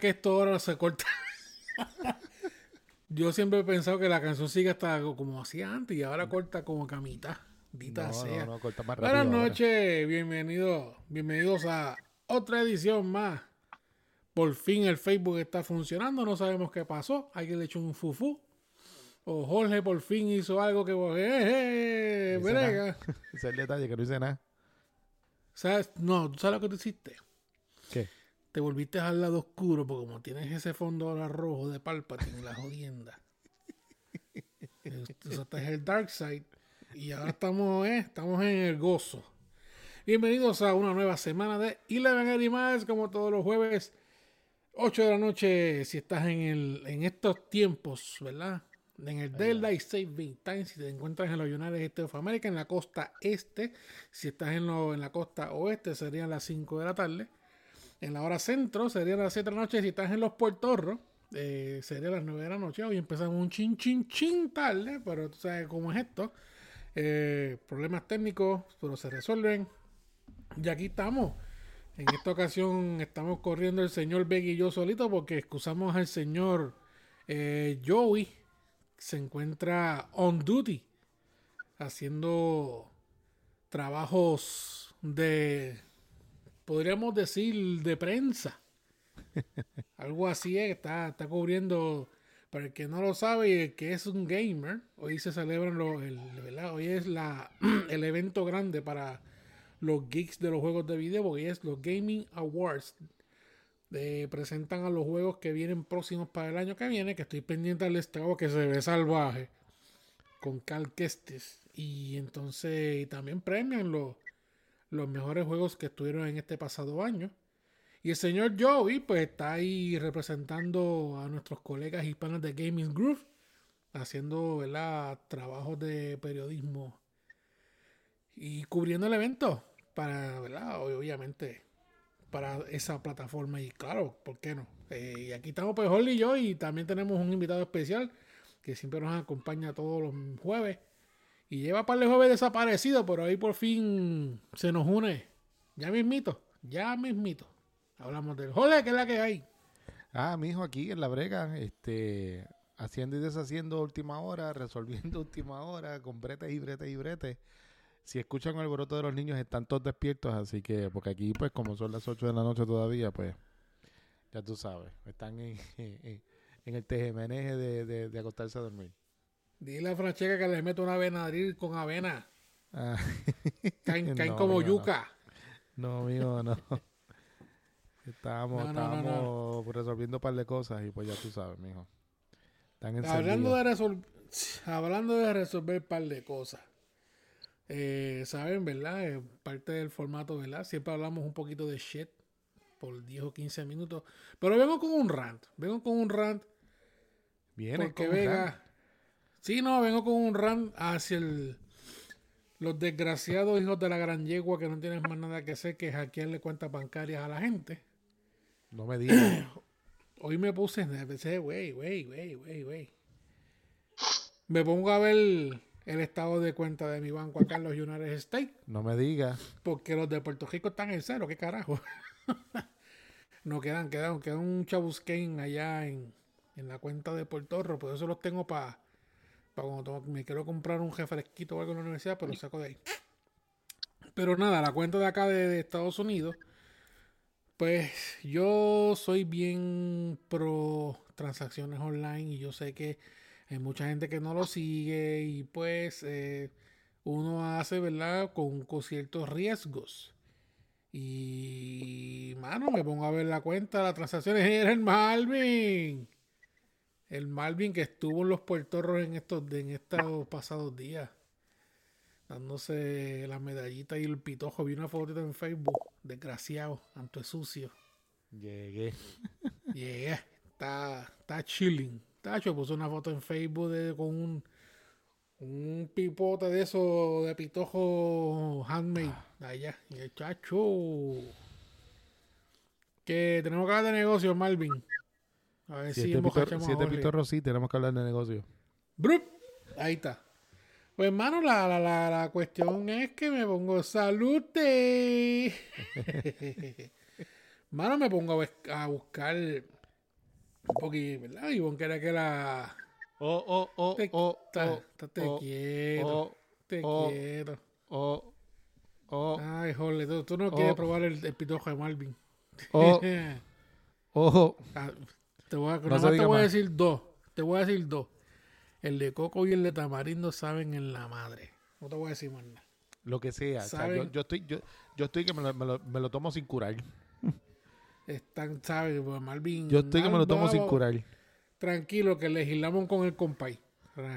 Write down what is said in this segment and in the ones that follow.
que esto ahora se corta. Yo siempre he pensado que la canción sigue hasta como hacía antes y ahora corta como camita. Dita No, sea. no, no, corta más Buenas rápido noches, bienvenidos, bienvenidos a otra edición más. Por fin el Facebook está funcionando, no sabemos qué pasó. Alguien le echó un fufú. O Jorge por fin hizo algo que eh, eh. Ese es el detalle, que no hice nada. ¿Sabes? No, ¿tú sabes lo que tú hiciste? Te volviste al lado oscuro porque como tienes ese fondo ahora rojo de Palpatine, la jodienda. Es el Dark Side. Y ahora estamos, eh, estamos en el gozo. Bienvenidos a una nueva semana de Eleven Animals, como todos los jueves, 8 de la noche, si estás en, el, en estos tiempos, ¿verdad? En el Daylight Saving Time, si te encuentras en los United States of America, en la costa este, si estás en, lo- en la costa oeste, serían las 5 de la tarde. En la hora centro serían las 7 de la noche. Si estás en los puertorros, eh, sería las 9 de la noche. Hoy empezamos un chin, chin, chin tarde, pero tú sabes cómo es esto. Eh, problemas técnicos, pero se resuelven. Y aquí estamos. En esta ocasión estamos corriendo el señor Beck y yo solito porque excusamos al señor eh, Joey. Se encuentra on duty haciendo trabajos de podríamos decir de prensa. Algo así es, está, está cubriendo, para el que no lo sabe y el que es un gamer, hoy se celebran los, el, ¿verdad? hoy es la, el evento grande para los geeks de los juegos de video, porque es los Gaming Awards. Presentan a los juegos que vienen próximos para el año que viene, que estoy pendiente al estado que se ve salvaje con Cal Kestis. Y entonces y también premian los, los mejores juegos que estuvieron en este pasado año. Y el señor Joey, pues está ahí representando a nuestros colegas hispanos de Gaming Groove, haciendo ¿verdad? trabajos de periodismo y cubriendo el evento para, ¿verdad? obviamente, para esa plataforma. Y claro, ¿por qué no? Eh, y aquí estamos, pues, Holly y yo, y también tenemos un invitado especial que siempre nos acompaña todos los jueves. Y lleva par de jueves desaparecido, pero ahí por fin se nos une. Ya mismito, ya mismito. Hablamos del jole, que es la que hay. Ah, mi hijo aquí en la brega, este, haciendo y deshaciendo última hora, resolviendo última hora, con bretes y bretes y bretes. Si escuchan el broto de los niños, están todos despiertos, así que, porque aquí, pues, como son las 8 de la noche todavía, pues, ya tú sabes, están en, en, el tejemeneje de, de acostarse a dormir. Dile a Francesca que le meto una venadril con avena. Ah, Caen, caen No, como yuca. No, mijo, no. Estábamos, No, no, estábamos resolviendo un par de cosas y pues ya tú sabes, mijo. Están Hablando de, resol- hablando de resolver un par de cosas. Eh, Saben, ¿verdad? Eh, parte del formato, ¿verdad? Siempre hablamos un poquito de shit por 10 o 15 minutos. Pero vengo con un rant. Vengo con un rant Viene porque con Vega. rant. Sí, no, vengo con un rant hacia el, los desgraciados hijos de la gran yegua que no tienen más nada que hacer que hackearle cuentas bancarias a la gente. No me digas. Hoy me puse, empecé, güey, güey, güey, güey, güey. Me pongo a ver el estado de cuenta de mi banco acá en los United States, no me digas. porque los de Puerto Rico están en cero, ¿qué carajo? no quedan, quedan, quedan un chabusquén allá en, en la cuenta de Puerto Rico, por eso los tengo para cuando tengo- me quiero comprar un refresquito o algo en la universidad, pero lo saco de ahí. Pero nada, la cuenta de acá de, Estados Unidos, pues yo soy bien pro transacciones online y yo sé que hay mucha gente que no lo sigue y pues eh, uno hace, ¿verdad? Con, con ciertos riesgos. Y, mano, me pongo a ver la cuenta las transacciones. Era el Malvin. El Malvin que estuvo en los puertorros en estos, en estos pasados días. Dándose la medallita y el pitojo. Vi una fotito en Facebook. Desgraciado. Tanto es sucio. Llegué. Yeah, está, está chilling. Tacho puso una foto en Facebook de, con un, un pipote de eso de pitojo handmade allá. Y el chacho. Que tenemos que hablar de negocio, Malvin. A ver si pitor, a siete Jorge. pitorros sí, tenemos que hablar de negocio. Brup. Ahí está. Pues hermano, la, la, la, la cuestión es que me pongo salute. Mano, me pongo a, bus- a buscar un poquito, ¿verdad? Y querés que la... Oh, oh, oh, Te, oh, ta- oh, ta- te oh, quiero, oh, te oh. quiero. oh, oh, Ay, joder, tú, tú no quieres Oh. probar el, el pitojo de Marvin. oh, oh. Te voy a, No te voy a decir dos. Te voy a decir dos. El de coco y el de tamarindo saben en la madre. No te voy a decir más nada. Lo que sea. o sea, ¿Saben? yo, yo estoy, yo, yo estoy que me lo, me, lo, me lo tomo sin curar. Están, ¿sabes? Pues Marvin. Yo estoy que me lo tomo sin curar. Tranquilo, que legislamos con el compay.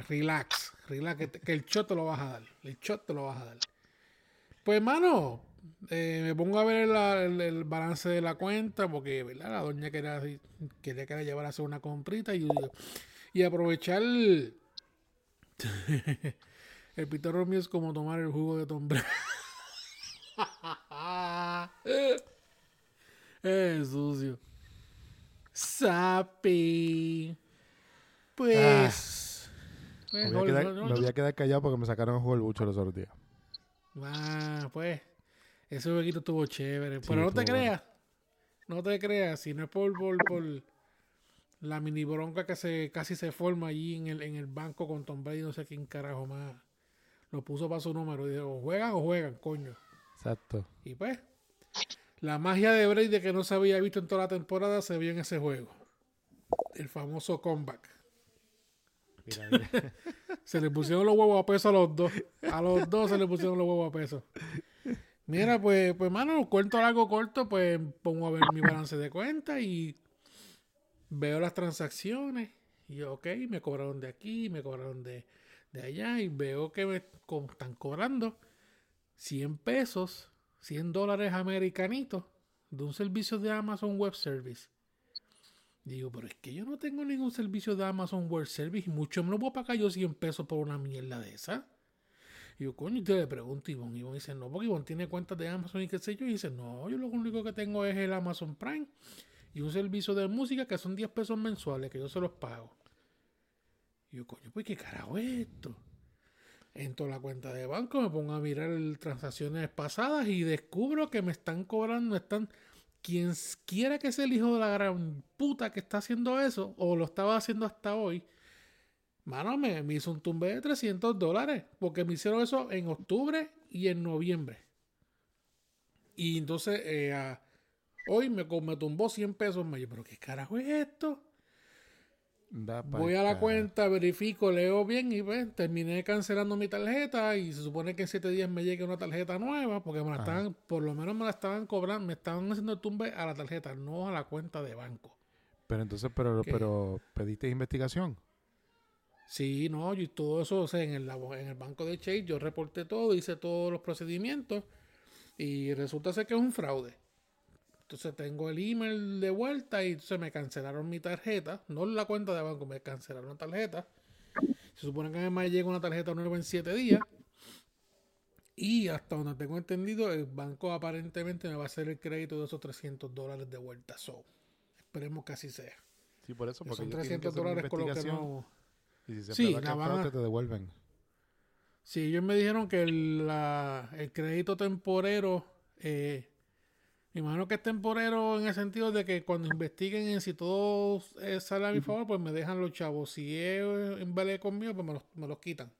Relax, relax, que, te- que el shot te lo vas a dar. El shot te lo vas a dar. Pues, hermano, eh, me pongo a ver la- el, el balance de la cuenta porque, ¿verdad? La doña quería, quería que la llevara a hacer una comprita y, y aprovechar el, el pitorro mío es como tomar el jugo de Tom es sucio. Sapi. Pues. Me voy, a no, quedar, no, no, me voy a quedar callado porque me sacaron el juego el bucho los otros días. Ah, pues. Ese jueguito estuvo chévere. Sí, Pero no te bueno. creas. No te creas. Si no es por, por, por la mini bronca que se casi se forma allí en el, en el banco con Tom Brady, no sé quién carajo más. Lo puso para su número. Y dijo, juegan o juegan, coño. Exacto. Y pues, la magia de Brady que no se había visto en toda la temporada se vio en ese juego. El famoso comeback. Mira, mira. Se le pusieron los huevos a peso a los dos. A los dos se le pusieron los huevos a peso. Mira, pues, pues, mano, cuento largo corto, pues pongo a ver mi balance de cuenta y veo las transacciones. Y yo, ok, me cobraron de aquí, me cobraron de, de allá y veo que me co- están cobrando 100 pesos, 100 dólares americanitos de un servicio de Amazon Web Service. Digo, pero es que yo no tengo ningún servicio de Amazon Web Service y mucho menos voy a pagar yo 100 pesos por una mierda de esa. Y yo, coño, y te le pregunto a Ivonne. Ivonne dice, no, porque Ivonne tiene cuentas de Amazon y qué sé yo. Y dice, no, yo lo único que tengo es el Amazon Prime y un servicio de música que son 10 pesos mensuales que yo se los pago. Y yo, coño, pues qué carajo es esto. Entro a la cuenta de banco, me pongo a mirar transacciones pasadas y descubro que me están cobrando, están quien quiera que sea el hijo de la gran puta que está haciendo eso, o lo estaba haciendo hasta hoy, mano, me, me hizo un tumbe de 300 dólares, porque me hicieron eso en octubre y en noviembre. Y entonces, eh, a- hoy me, me tumbó 100 pesos más. Yo, pero ¿qué carajo es esto? Da Voy a la cuenta, verifico, leo bien y pues terminé cancelando mi tarjeta y se supone que en 7 días me llegue una tarjeta nueva porque me la estaban, por lo menos me la estaban cobrando, me estaban haciendo el tumbe a la tarjeta, no a la cuenta de banco. Pero entonces, pero, ¿Qué? pero, ¿pediste investigación? Sí, no, y todo eso, o sea, en el, en el banco de Chase yo reporté todo, hice todos los procedimientos y resulta ser que es un fraude. Entonces tengo el email de vuelta y entonces me cancelaron mi tarjeta, no la cuenta de banco, me cancelaron la tarjeta. Se supone que me llega una tarjeta nueva en 7 días. Y hasta donde tengo entendido, el banco aparentemente me va a hacer el crédito de esos 300 dólares de vuelta. So, esperemos que así sea. Sí, por eso, Que porque son ellos tienen que 300 hacer una dólares con lo que no... Y si se Sí, la van a- te devuelven. Sí, ellos me dijeron que el, la- el crédito temporero, eh, me imagino que es temporero en el sentido de que cuando investiguen en si todo eh, sale a mi favor, pues me dejan los chavos. Si es en vale conmigo, pues me los, me los quitan.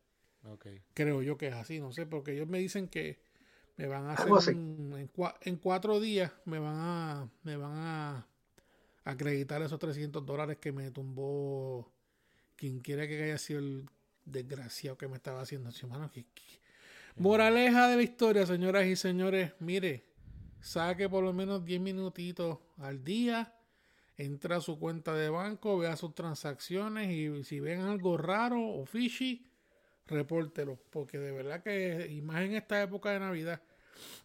Ok. Creo yo que es así, no sé, porque ellos me dicen que me van a hacer un- en, cua- en cuatro días me van a me van a acreditar esos 300 dólares que me tumbó quien quiera que haya sido el desgraciado que me estaba haciendo así, mano, que- que- Moraleja de la historia, señoras y señores, mire, saque por lo menos 10 minutitos al día, entra a su cuenta de banco, vea sus transacciones y si ven algo raro o fishy, repórtelo, porque de verdad que, y más en esta época de Navidad,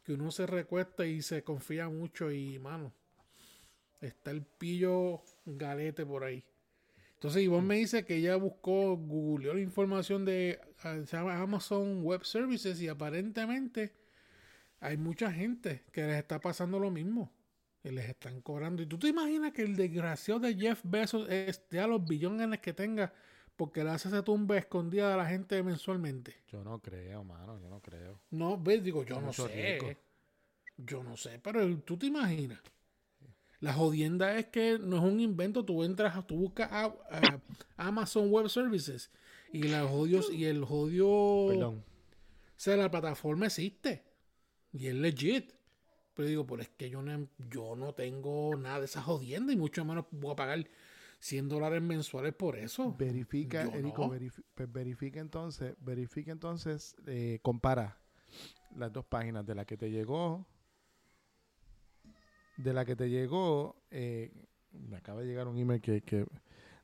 que uno se recuesta y se confía mucho y, mano, está el pillo galete por ahí. Entonces Ivonne me dice que ella buscó, googleó la información de ah, se llama Amazon Web Services y aparentemente hay mucha gente que les está pasando lo mismo. Que les están cobrando. ¿Y tú te imaginas que el desgraciado de Jeff Bezos esté a los billones que tenga porque le hace ese tumba escondida a la gente mensualmente? Yo no creo, mano, yo no creo. No, ves, digo, yo no sé. Yo no sé, pero tú te imaginas. La jodienda es que no es un invento. Tú entras, tú buscas a, a Amazon Web Services y, la jodios, y el jodio. Perdón. O sea, la plataforma existe. Y es legit. Pero digo, pues es que yo no, yo no tengo nada de esa jodienda y mucho menos voy a pagar 100 dólares mensuales por eso. Verifica, Yo Erico, no. verifi- pues verifica entonces, verifica entonces, eh, compara las dos páginas de la que te llegó, de la que te llegó, eh, me acaba de llegar un email que, que-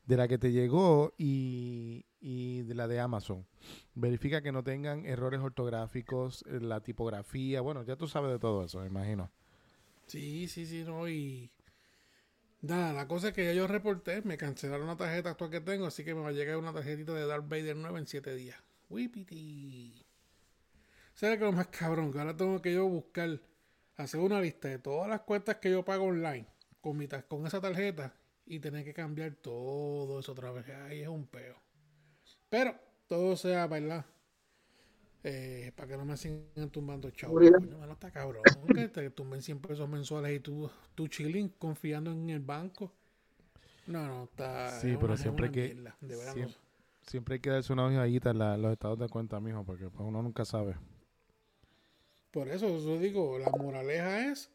de la que te llegó y, y de la de Amazon. Verifica que no tengan errores ortográficos, eh, la tipografía, bueno, ya tú sabes de todo eso, me imagino. Sí, sí, sí, no, y... Nada, la cosa es que ya yo reporté, me cancelaron la tarjeta actual que tengo, así que me va a llegar una tarjetita de Darth Vader 9 en 7 días. Whippity. ¿Sabes qué es lo más cabrón? Que ahora tengo que yo buscar, hacer una lista de todas las cuentas que yo pago online con, mi con esa tarjeta y tener que cambiar todo eso otra vez. Ahí es un peo. Pero todo sea, ¿verdad? Eh, para que no me sigan tumbando chavos. Mano, está cabrón. Que te tumben 100 pesos mensuales y tú, tú chilling confiando en el banco. No, no, está. Sí, es pero una- siempre que- mierda, de verdad, siempre- no. Siempre hay que darse una hojadita en la- los estados de cuenta, mijo, porque pues, uno nunca sabe. Por eso yo digo, la moraleja es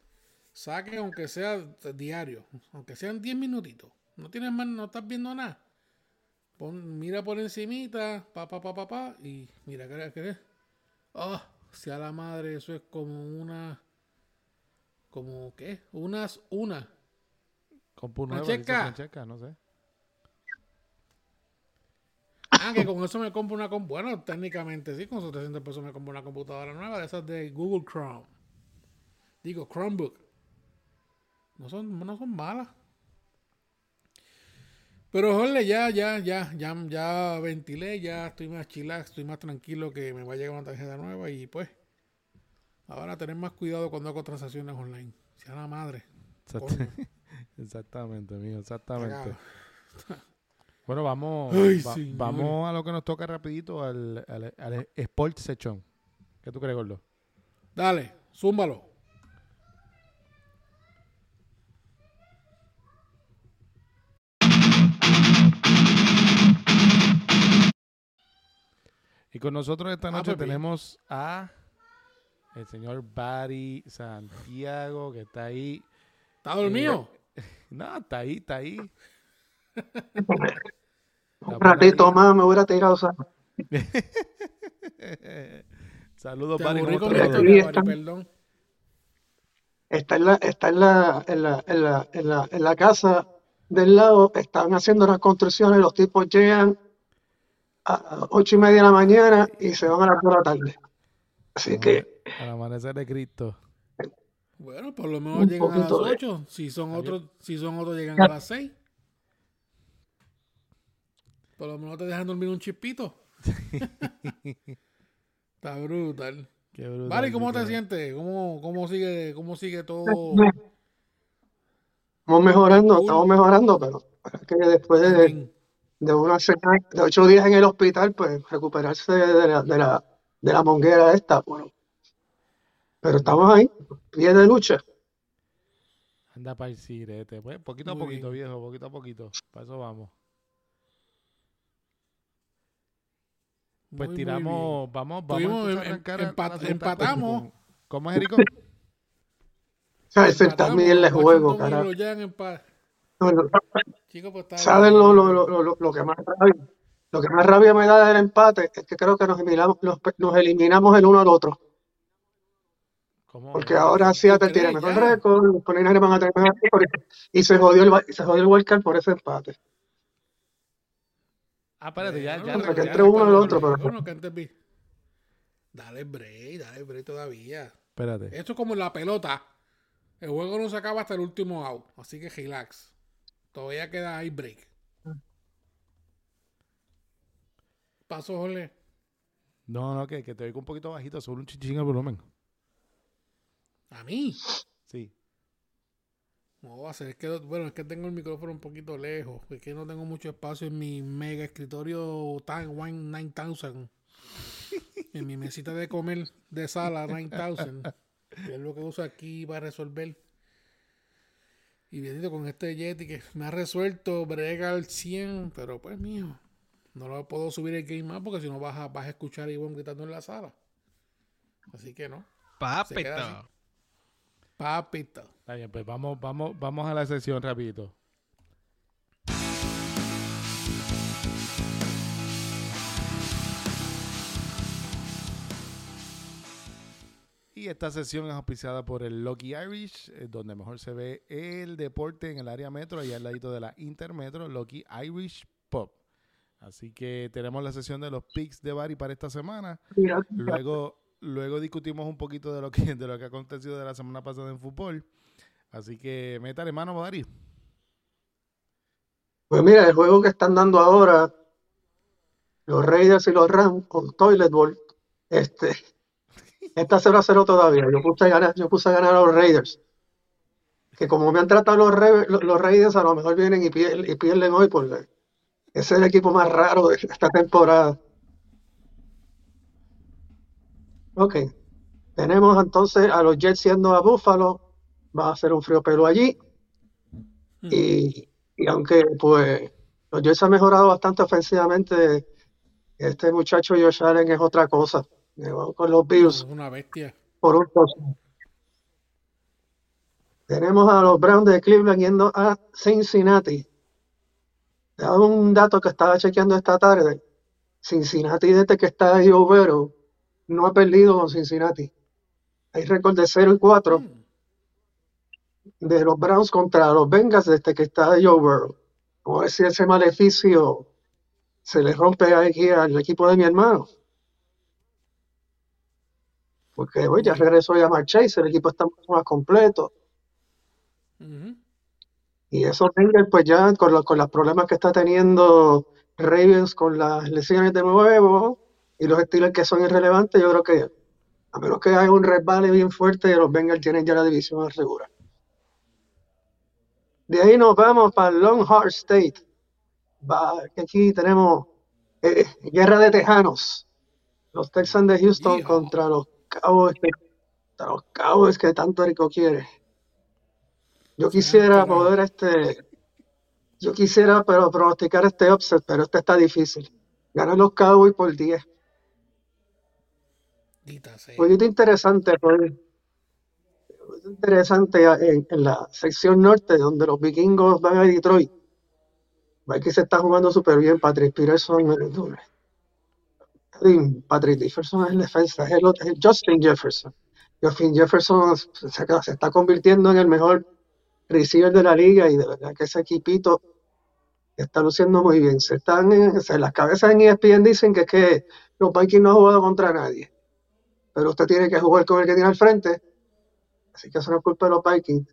saque aunque sea diario, aunque sean 10 minutitos. No tienes más, no estás viendo nada. Pon- mira por encimita, pa pa pa pa pa y mira qué qué Ah, sea la madre, eso es como una como qué? Unas una. Compu nueva, checa. No sé. Ah, que con eso me compro una compu. Bueno, técnicamente sí, con esos 300 pesos me compro una computadora nueva de esas de Google Chrome. Digo, Chromebook. No son, no son malas. Pero, joder, ya, ya, ya, ya, ya ventilé, ya estoy más chilax, estoy más tranquilo que me va a llegar una tarjeta nueva y pues, ahora tener más cuidado cuando hago transacciones online. Sea la madre. Exactamente, mijo, exactamente. Bueno, vamos, Ay, va- señor. vamos a lo que nos toca rapidito, al, al, al Sport Sechón. ¿Qué tú crees, Gordo? Dale, zúmbalo. Y con nosotros esta Ah, noche tenemos a el señor Barry Santiago, que está ahí. ¿Está dormido? No, está ahí, está ahí. Un ratito más me hubiera tirado. o sea, Saludos. Bari, perdón. está en la, está en la, en la, en la, en la, en la casa del lado, están haciendo las construcciones, los tipos llegan a ocho y media de la mañana y se van a las dos de la tarde. Así que Al amanecer de Cristo. Bueno, por lo menos llegan a las poquito de- 8. Si son otros, si son otros llegan a las 6. Por lo menos te dejan dormir un chispito. Está brutal. Qué brutal, Vale, ¿cómo te sientes? ¿Cómo, cómo sigue, cómo sigue todo? estamos mejorando, estamos mejorando, pero es que después de, de una semana, de ocho días en el hospital, pues recuperarse de la, de la, de la monguera esta, bueno. Pero estamos ahí, pie de lucha. Anda para el sirete. Pues poquito a poquito, bien. viejo, poquito a poquito. Para eso vamos. Pues Muy, muy tiramos, vamos, vamos Tuvimos a em- arrancar a- a empat- empatamos. con- ¿Cómo es, Erico? O sea, ese también le juego, carajo. No, no, Chicos, pues está ¿Sabes bien. lo, lo, lo, lo, lo que más rabia, lo que más rabia me da del empate? Es que creo que nos eliminamos, nos, nos eliminamos el uno al otro. ¿Cómo? Porque ahora Seattle tiene crees? mejor récord, los 49ers van a tener mejor récord. Y se jodió el, y se jodió el por ese empate. Ah, espérate, ya, ya, Bueno, que entre uno al ya- otro, pero- Bueno, que antes vi- Dale break, dale break todavía. Espérate. Esto es como la pelota. El juego no se acaba hasta el último out. Así que relax. Todavía queda ahí break. Paso, Jorge. No, no, que, que te oigo un poquito bajito, solo un chichín el volumen. A mí. No va a ser. Es que, bueno, es que tengo el micrófono un poquito lejos. Es que no tengo mucho espacio en mi mega escritorio One 9000. en mi mesita de comer de sala 9000. Que es lo que uso aquí para resolver. Y bendito con este Yeti que me ha resuelto brega al 100, pero pues mío, no lo puedo subir el game más porque si no vas a, vas a escuchar a Ivonne gritando en la sala. Así que no. Papito. Papito. Está bien, pues vamos, vamos, vamos a la sesión rapidito. Y esta sesión es auspiciada por el Lucky Irish, eh, donde mejor se ve el deporte en el área metro, allá al ladito de la Intermetro, Lucky Irish Pop. Así que tenemos la sesión de los picks de Bari para esta semana. Luego, luego discutimos un poquito de lo que de lo que ha acontecido de la semana pasada en fútbol. Así que métale mano, Bari. Pues mira, el juego que están dando ahora los Raiders y los Rams con Toilet Bowl, este, está 0 a 0 todavía. Yo puse a ganar, yo puse a ganar a los Raiders. Que como me han tratado los, Ra- los, los Raiders, a lo mejor vienen y pierden, y pierden hoy porque ese es el equipo más raro de esta temporada. Ok. Tenemos entonces a los Jets siendo a Buffalo. Va a ser un frío pelo allí. Y, y aunque pues los Jets han mejorado bastante ofensivamente, este muchacho Josh Allen es otra cosa. Vamos con los Bills una bestia. por un. Tenemos a los Browns de Cleveland yendo a Cincinnati. Te un dato que estaba chequeando esta tarde. Cincinnati desde que está Joe Burrow no ha perdido con Cincinnati. Hay récord de 0 y 4 Mm. de los Browns contra los Bengals desde que está Joe Burrow. Vamos a ver si ese maleficio se le rompe aquí al equipo de mi hermano. Porque hoy ya regresó ya Mark Chase, el equipo está mucho más completo. Ujú. Y esos Bengals, pues ya con los, con los problemas que está teniendo Ravens con las lesiones de nuevo y los Steelers que son irrelevantes, yo creo que a menos que haya un resbale bien fuerte, los Bengals tienen ya la división asegurada. De ahí nos vamos para Longhorn State. Va, aquí tenemos eh, guerra de tejanos. Los Texans de Houston contra los Cowboys, contra los Cowboys que tanto rico quiere. Yo quisiera poder este, yo quisiera pero pronosticar este upset, pero este está difícil. Ganan los Cowboys por 10. Dita sea. Jueguito interesante, pues. Interesante en, en la sección norte, donde los vikingos van a Detroit. Aquí se está jugando súper bien. Patrick Peterson, eh, eh, Patrick Jefferson es el defensa, es el, es Justin Jefferson. Justin Jefferson se, está convirtiendo en el mejor receiver de la liga y de verdad que ese equipito está luciendo muy bien. Se están en, o sea, las cabezas en ESPN dicen que es que los Vikings no han jugado contra nadie pero usted tiene que jugar con el que tiene al frente. Así que eso no es culpa de los Vikings.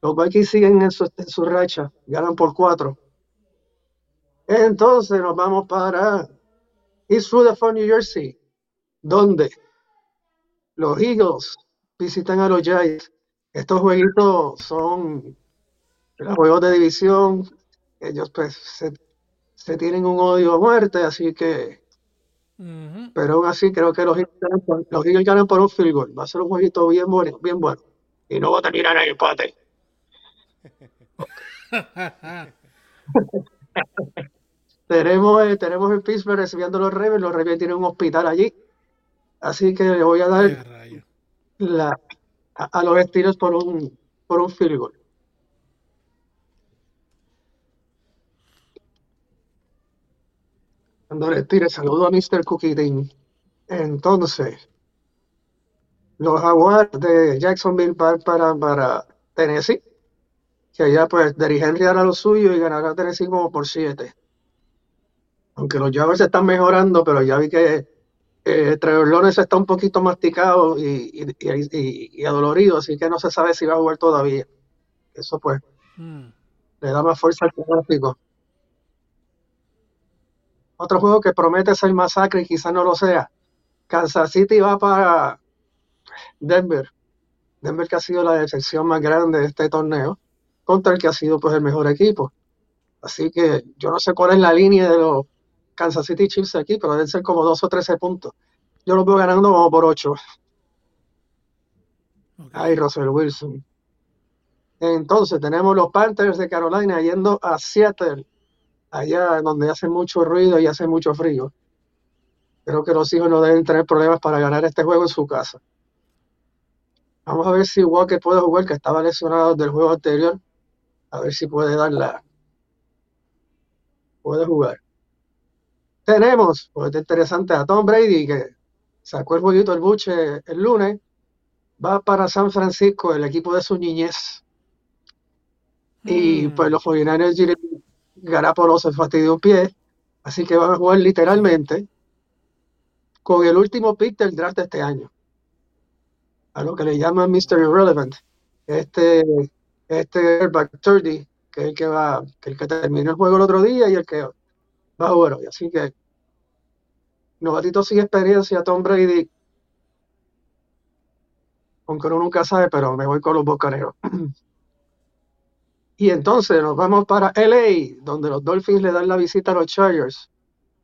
Los Vikings siguen en su, racha, ganan por cuatro. Entonces nos vamos para East Rutherford, New Jersey, donde los Eagles visitan a los Giants. Estos jueguitos son los juegos de división. Ellos pues se tienen un odio a muerte, así que Pero aún así creo que los Eagles ganan por, los Eagles ganan por un field goal. Va a ser un jueguito bien bueno, bien bueno. Y no va a terminar en empate. Tenemos, eh, tenemos el Pittsburgh recibiendo los Ravens. Los Ravens tienen un hospital allí. Así que le voy a dar la, a, a los Steelers por un, por un field goal. Cuando les tire, saludo a Mr. Cookie Dean. Entonces, los Jaguars de Jacksonville van para, para Tennessee, que allá pues Derrick Henry hará lo suyo y ganará Tennessee como por 7. Aunque los Jaguars están mejorando, pero ya vi que eh, Trevor Lawrence está un poquito masticado y, y, y- adolorido, así que no se sabe si va a jugar todavía. Eso pues Mm. le da más fuerza al pronóstico. Otro juego que promete ser masacre y quizás no lo sea. Kansas City va para Denver. Denver que ha sido la decepción más grande de este torneo, contra el que ha sido pues el mejor equipo. Así que yo no sé cuál es la línea de los Kansas City Chiefs aquí, pero deben ser como 2 o 13 puntos. Yo los veo ganando como por 8. Ok. Ay, Russell Wilson. Entonces tenemos los Panthers de Carolina yendo a Seattle, allá donde hace mucho ruido y hace mucho frío. Creo que los hijos no deben tener problemas para ganar este juego en su casa. Vamos a ver si Walker puede jugar, que estaba lesionado del juego anterior. A ver si puede darla. Puede jugar. Tenemos, pues está interesante, a Tom Brady, que sacó el jueguito el buche el lunes. Va para San Francisco, el equipo de su niñez. Y Mm. pues los 49ers Garapolo se fastidió un pie. Así que van a jugar literalmente con el último pick del draft de este año. A lo que le llaman Mr. Irrelevant. Este, este back 30, que es el que va, que el que terminó el juego el otro día y el que va a jugar hoy. Así que novatito sin experiencia, Tom Brady. Aunque uno nunca sabe, pero me voy con los bocaneros. Y entonces nos vamos para LA, donde los Dolphins le dan la visita a los Chargers,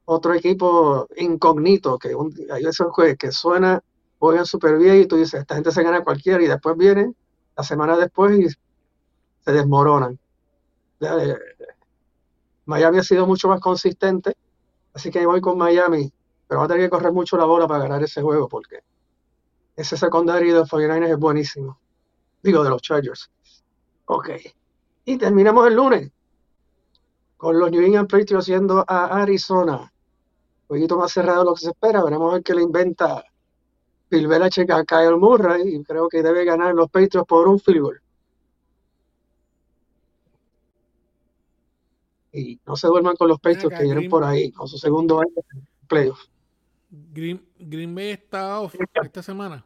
otro equipo incógnito, que un- hay que, que suena, juegan súper bien y tú dices, esta gente se gana cualquiera y después vienen la semana después y se desmoronan. Eh, Miami ha sido mucho más consistente, así que voy con Miami, pero va a tener que correr mucho la bola para ganar ese juego porque ese secundario de los 49ers es buenísimo. Digo, de los Chargers. Ok. Y terminamos el lunes con los New England Patriots yendo a Arizona. Un poquito más cerrado de lo que se espera. Veremos ver qué le inventa Bill Belichick a Kyle Murray. Y creo que debe ganar los Patriots por un field goal. Y no se duerman con los Patriots acá, que vienen Green- por ahí con su segundo año en playoff. Green, Green Bay está off esta semana.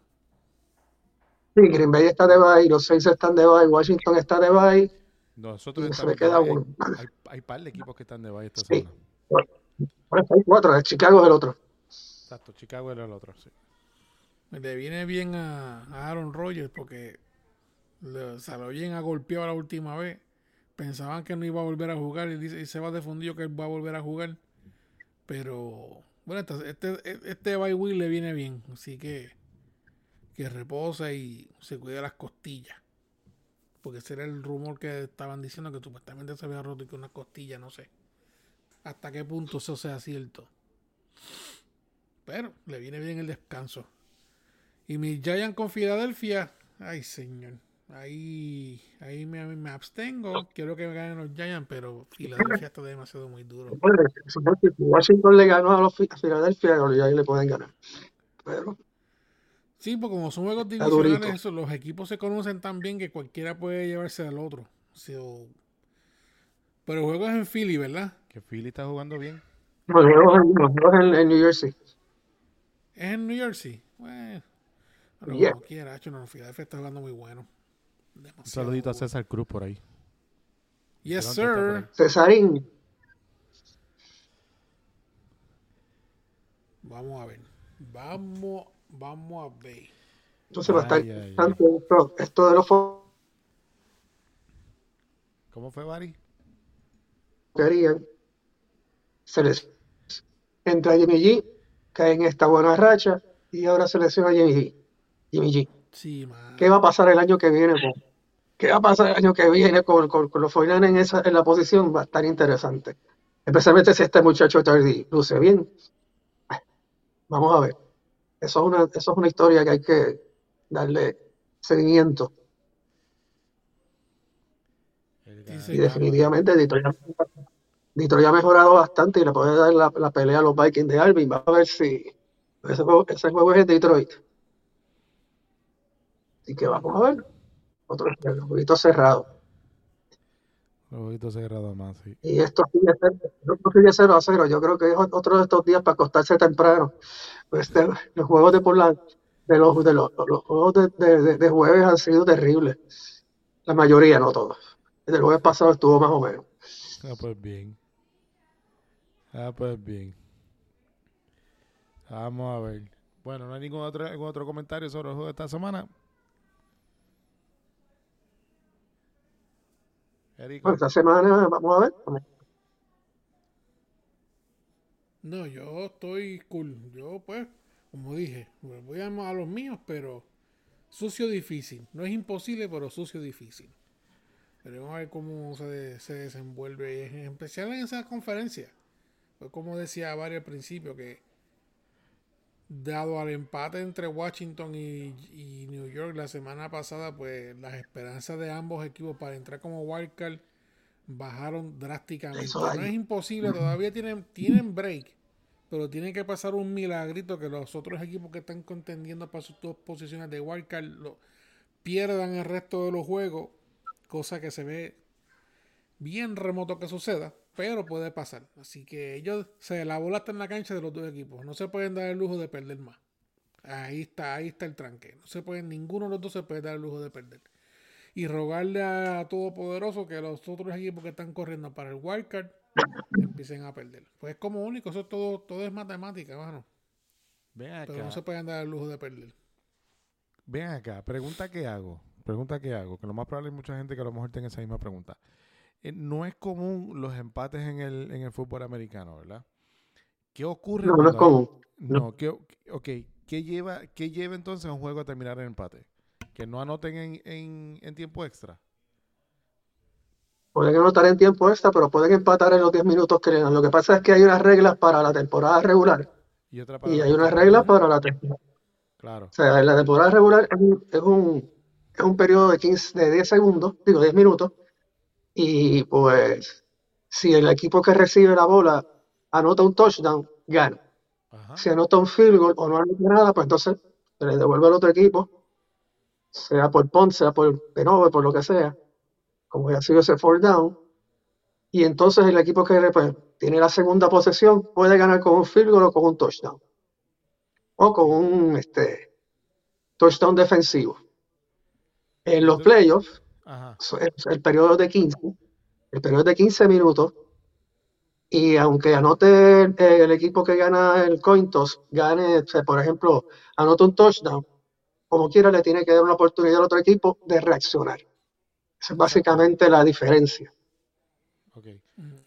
Sí, Green Bay está de bye, los Saints están de bye, Washington está de bye. Nosotros estamos me queda uno. Hay, hay par de equipos que están de bye esta Sí. semana. Ahora hay cuatro, el Chicago es el otro. Exacto, Chicago era el otro. Sí. Le viene bien a, a Aaron Rodgers porque le salió bien a golpear la última vez. Pensaban que no iba a volver a jugar y, dice, y se va difundido que él va a volver a jugar. Pero bueno, este, este, este bye week le viene bien. Así que que reposa y se cuide las costillas. Porque ese era el rumor que estaban diciendo que supuestamente se había roto y que una costilla, no sé. Hasta qué punto eso sea cierto. Pero le viene bien el descanso. Y mi Giant con Filadelfia, ay señor, ahí, ahí me, me abstengo. Quiero que me ganen los Giants, pero Filadelfia está demasiado muy duro. Si Washington le ganó a los Filadelfia, y ahí le pueden ganar. Pero Sí, porque como son juegos divisionales, eso, los equipos se conocen tan bien que cualquiera puede llevarse al otro. So, pero el juego es en Philly, ¿verdad? Que Philly está jugando bien. los juegos en, New Jersey. Es en New Jersey. Bueno, pero Yeah. como quiera, hecho, no, Filadelfia está jugando muy bueno. Un saludito a. César Cruz por ahí. Yes, ¿De dónde está por sir. ahí? Cesarín, Vamos a ver. Vamos, vamos a ver. entonces va a estar interesante esto, esto de los ¿Cómo fue, Bari? querían. Se les entra Jimmy G, cae en esta buena racha y ahora se lesiona Jimmy G. Jimmy G. Sí, man. ¿Qué va a pasar el año que viene con, qué va a pasar el año que viene con, con- con los 49 en esa en la posición? Va a estar interesante. Especialmente si este muchacho Tardy luce bien. Vamos a ver. Eso es una, eso es una historia que hay que darle seguimiento. Y definitivamente Detroit, Detroit ha mejorado bastante y le puede dar la, la pelea a los Vikings de Alvin. Vamos a ver si ese juego, ese juego es en Detroit. Así que vamos a ver. Otro jueguito cerrado. Un poquito cerrado más, sí. Y esto sigue ser- esto sigue 0 a 0. Yo creo que es otro de estos días para acostarse temprano. Pues, de- los juegos de por la, de los, de los, los juegos de, de- de- jueves han sido terribles. La mayoría, no todos. El del jueves pasado estuvo más o menos. Ah, pues bien. Ah, pues bien. Vamos a ver. Bueno, no hay ningún otro, algún otro comentario sobre el juego de esta semana. Bueno, esta semana, vamos a ver. No, yo estoy cool. Yo, pues, como dije, voy a a los míos, pero sucio difícil. No es imposible, pero sucio difícil. Veremos a ver cómo se, se desenvuelve, en especial en esa conferencia. Pues como decía Barry al principio, que dado al empate entre Washington y, y, New York la semana pasada, pues las esperanzas de ambos equipos para entrar como wildcard bajaron drásticamente. No es imposible, todavía tienen, tienen break, pero tiene que pasar un milagrito que los otros equipos que están contendiendo para sus dos posiciones de wildcard lo, pierdan el resto de los juegos, cosa que se ve bien remoto que suceda pero puede pasar. Así que ellos, se la bola está en la cancha de los dos equipos. No se pueden dar el lujo de perder más. Ahí está, ahí está el tranque. No se pueden, ninguno de los dos se puede dar el lujo de perder. Y rogarle a Todopoderoso que los otros equipos que están corriendo para el wildcard empiecen a perder. Pues es como único, eso todo, todo es matemática, mano. Ven acá. Pero no se pueden dar el lujo de perder. Ven acá, pregunta que hago. Pregunta que hago, que lo más probable es mucha gente que a lo mejor tenga esa misma pregunta. Eh, no es común los empates en el, en el fútbol americano, ¿verdad? ¿Qué ocurre? No, no es común. No, ¿qué, ok. ¿Qué lleva, ¿Qué lleva entonces un juego a terminar en empate? ¿Que no anoten en, en, en tiempo extra? Pueden anotar en tiempo extra, pero pueden empatar en los 10 minutos que le dan. Lo que pasa es que hay unas reglas para la temporada regular. Y, otra y hay unas reglas para la temporada. Claro. O sea, la temporada regular es un, es un, es un periodo de, 15, de 10 segundos, digo 10 minutos, y pues, si el equipo que recibe la bola anota un touchdown, gana. Si anota un field goal o no anota nada, pues entonces se le devuelve al otro equipo, sea por punt, sea por penove, por lo que sea, como ya ha sido ese four down. Y entonces el equipo que pues, tiene la segunda posesión puede ganar con un field goal o con un touchdown. O con un este, touchdown defensivo. En los playoffs, el periodo de 15, el periodo de 15 minutos. Y aunque anote el, equipo que gana el coin toss, gane, por ejemplo, anote un touchdown, como quiera le tiene que dar una oportunidad al otro equipo de reaccionar. Esa es básicamente la diferencia.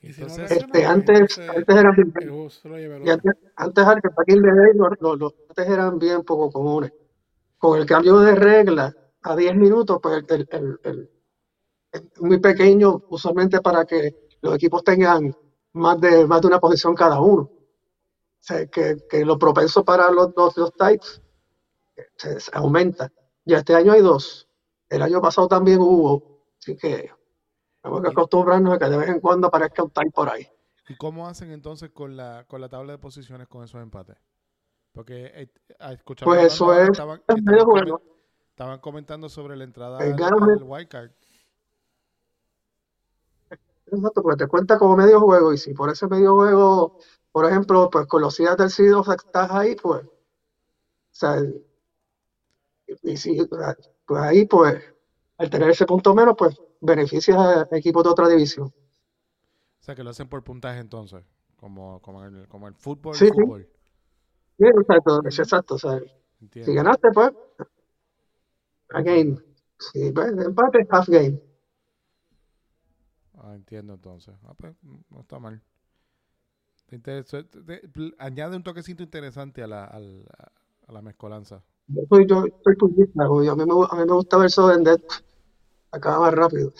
este, antes, antes eran y antes, antes, los, antes eran bien poco comunes. Con el cambio de regla, a 10 minutos, pues el, el, es muy pequeño, usualmente para que los equipos tengan más de, más de una posición cada uno. O sea, que, que lo propenso para los, los, los types se, aumenta. Ya este año hay dos. El año pasado también hubo. Así que tenemos que acostumbrarnos a que de vez en cuando aparezca un type por ahí. ¿Y cómo hacen entonces con la, con la tabla de posiciones con esos empates? Porque eh, pues eso es Estaban comentando sobre la entrada al wildcard. Exacto, porque te cuenta como medio juego y si por ese medio juego, por ejemplo, pues con los del Sido estás ahí, pues, o sea, y si, pues ahí, pues, al tener ese punto menos, pues beneficia a equipos de otra división. O sea, que lo hacen por puntaje entonces, como, como, el, como el fútbol. Sí, fútbol. Sí, exacto, exacto, o sea, si ganaste, pues, a game. Si pues, empate, half game. Ah, entiendo entonces. Ah, pues, no está mal. añade un toquecito interesante a la, a la, a la mezcolanza. Yo soy, yo soy a, mí me, a mí me gusta ver eso en Acaba más rápido.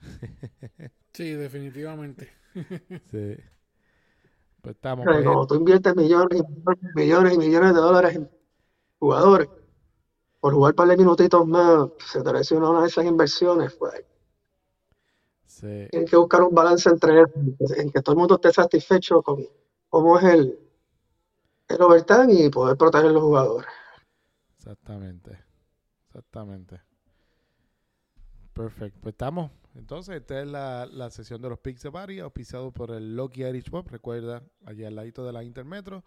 sí, definitivamente. sí. Pues estamos. Pues, como tú inviertes millones y millones y millones de dólares en jugadores, por jugar par de minutitos más, se te lesiona una de esas inversiones, pues tienen que buscar un balance entre en que todo el mundo esté satisfecho con cómo es el, el overtime y poder proteger a los jugadores. Exactamente. Exactamente. Perfecto. Pues estamos. Entonces, esta es la, la sesión de los picks de auspiciado por el Loki Irish Pop. Recuerda, allá al ladito de la Intermetro,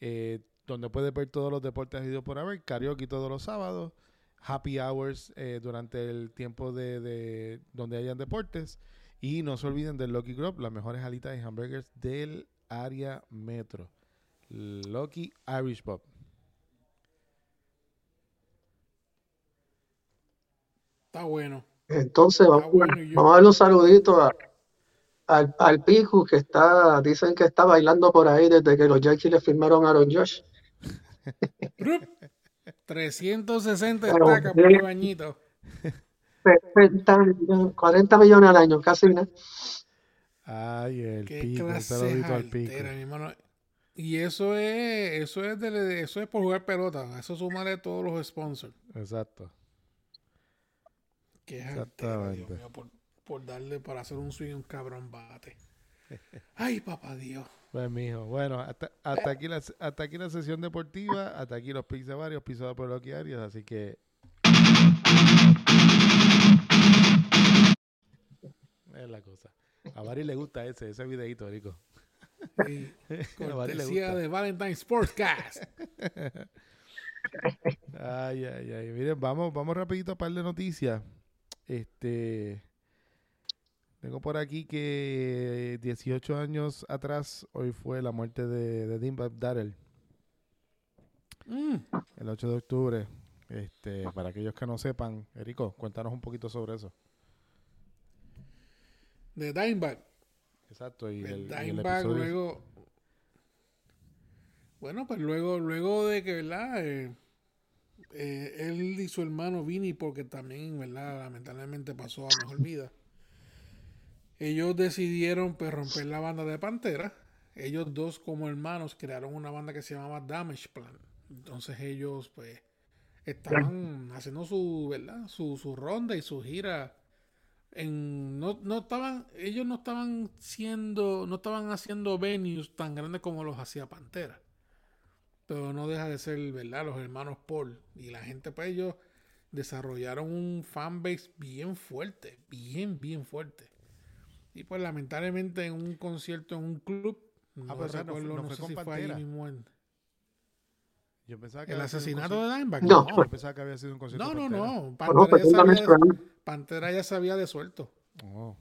eh, donde puedes ver todos los deportes ido por haber. Karaoke todos los sábados happy hours eh, durante el tiempo de, de, donde hayan deportes. Y no se olviden del Lucky Grub, las mejores alitas y hamburgers del área metro. Lucky Irish Pub. Está bueno. Entonces vamos, a darle un saludito a, al, al Piku que está, dicen que está bailando por ahí desde que los Yankees le firmaron a Aaron Josh. 360 estacas por el bañito. 60 millones, 40 millones al año, casi nada. Ay, el Qué pico, un clase saludito al pico. altera, mi hermano. Y eso es, eso es de, eso es por jugar pelota. Eso sumarle todos los sponsors. Exacto. Altera, Dios mío, por, por darle para hacer un swing un cabrón bate. Ay, papá Dios. Pues, mijo, bueno, hasta, hasta, aquí la, hasta aquí la sesión deportiva, hasta aquí los varios, pisos por los diarios, así que... Es la cosa. A Bari le gusta ese, ese videito, Rico. Cortesía gusta. de Valentine Sportscast. Ay, ay, ay. Miren, vamos, vamos rapidito a par de noticias. Este... Tengo por aquí que 18 años atrás, hoy fue la muerte de, de Dimebag Darrell. Mm, El 8 de octubre. Este, para aquellos que no sepan, Erico, cuéntanos un poquito sobre eso. de Dimebag. Exacto, y el, El y el Dimebag episodio- luego. Bueno, pues luego, luego de que, ¿verdad? Eh, eh, él y su hermano Vini, porque también, ¿verdad? Lamentablemente pasó a mejor vida. Ellos decidieron pues romper la banda de Pantera. Ellos dos como hermanos crearon una banda que se llamaba Damage Plan. Entonces ellos pues estaban haciendo su, ¿verdad? Su, su ronda y su gira en, no, no estaban, ellos no estaban siendo, no estaban haciendo venues tan grandes como los hacía Pantera. Pero no deja de ser, ¿verdad? Los hermanos Paul y la gente, pues ellos desarrollaron un fanbase bien fuerte, bien, bien fuerte. Y pues lamentablemente en un concierto en un club, no Ah, no fue- recuerdo, no no, fue sé si fue ahí Pantera. mismo en Yo pensaba que el asesinato de Dimebag. No, Yo pensaba que había sido un concierto no, no, Pantera. no. Pantera pues ya, sabía de. Pantera ya se había desuelto. Oh.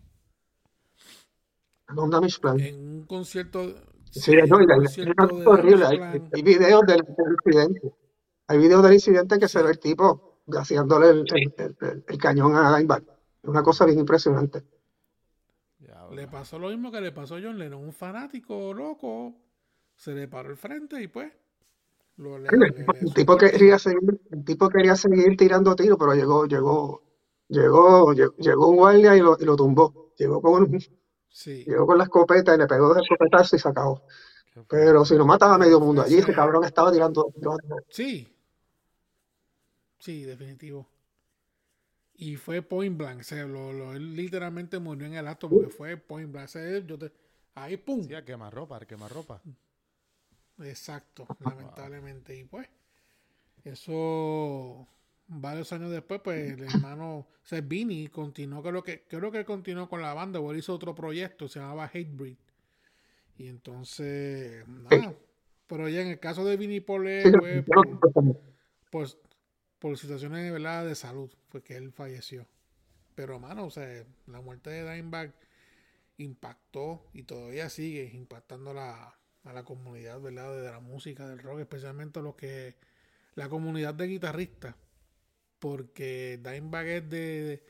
En un concierto. Sí, no, y la- es horrible. Hay, videos del, del incidente. Hay videos del incidente que se ve el tipo haciéndole el, el- el- el- el cañón a Dimebag. Es una cosa bien impresionante. Ya, Le pasó lo mismo que le pasó a John Lennon, un fanático loco, se le paró el frente y pues lo le, le- le El tipo quería seguir, el tipo quería seguir tirando tiros, pero llegó, llegó, llegó, llegó, llegó un guardia y lo, y lo tumbó. Llegó con, un- Sí, llegó con la escopeta y le pegó dos escopetazos y se acabó. Pero si no mataba a medio mundo allí, ese ese- cabrón estaba tirando sí, sí, definitivo. Y fue point blank, o sea, lo, lo- él literalmente murió en el acto porque fue point blank. O sea, yo te- ahí, pum, Sí, a quemarropa, a quemarropa. Exacto, lamentablemente. Y pues, eso varios años después, pues el hermano, o sea, Vini continuó, creo que, creo que continuó con la banda, o él hizo otro proyecto, se llamaba Hatebreed. Y entonces, nada. Pero ya en el caso de Paul Sí, fue por, no- por, por situaciones ¿verdad? de salud, fue que él falleció. Pero, mano, o sea, la muerte de Dimebag impactó y todavía sigue impactando la, a la comunidad, ¿verdad? De la música, del rock, especialmente los que, la comunidad de guitarristas. Porque Dimebag es de,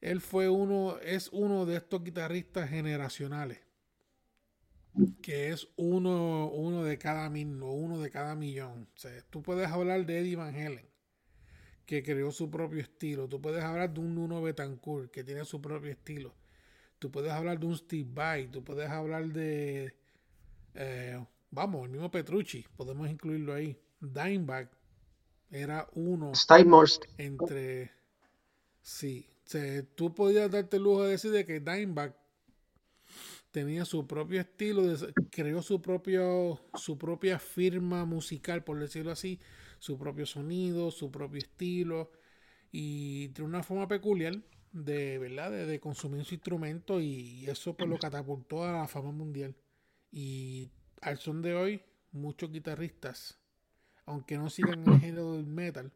él fue uno, es uno de estos guitarristas generacionales. Que es uno, uno de cada mil, o uno de cada millón. Tú puedes hablar de Eddie Van Halen, que creó su propio estilo. Tú puedes hablar de un Nuno Betancourt, que tiene su propio estilo. Tú puedes hablar de un Steve Vai, tú puedes hablar de, eh, vamos, el mismo Petrucci, podemos incluirlo ahí. Dimebag era uno entre, sí, o sea, tú podías darte el lujo de decir de que Dimebag tenía su propio estilo, creó su propio, su propia firma musical, por decirlo así, su propio sonido, su propio estilo, y de una forma peculiar de verdad de, de consumir su instrumento y eso pues lo catapultó a la fama mundial. Y al son de hoy muchos guitarristas aunque no sigan el género del metal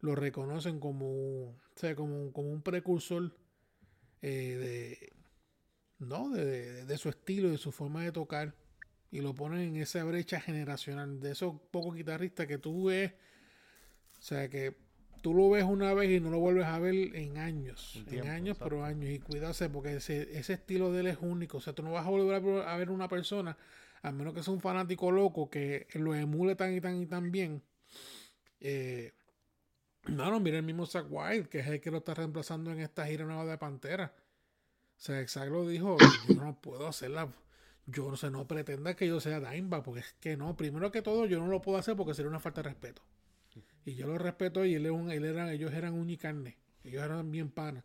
lo reconocen como o sea, como, como un precursor eh, de no de, de- de su estilo de su forma de tocar y lo ponen en esa brecha generacional de esos pocos guitarristas que tú ves o sea que tú lo ves una vez y no lo vuelves a ver en años. En años, exacto. pero años. Y cuídate porque ese, ese estilo de él es único. O sea, tú no vas a volver a ver- a ver una persona, a menos que sea un fanático loco que lo emule tan y tan y tan bien. eh, No, no, mira el mismo Zack Wild, que es el que lo está reemplazando en esta gira nueva de Pantera. O sea, Zack lo dijo, yo no puedo hacerla. Yo no sé, no pretenda que yo sea Dimebag, porque es que no. Primero que todo, yo no lo puedo hacer porque sería una falta de respeto. Y yo lo respeto y él, él era, ellos eran un y carne. Ellos eran bien panas.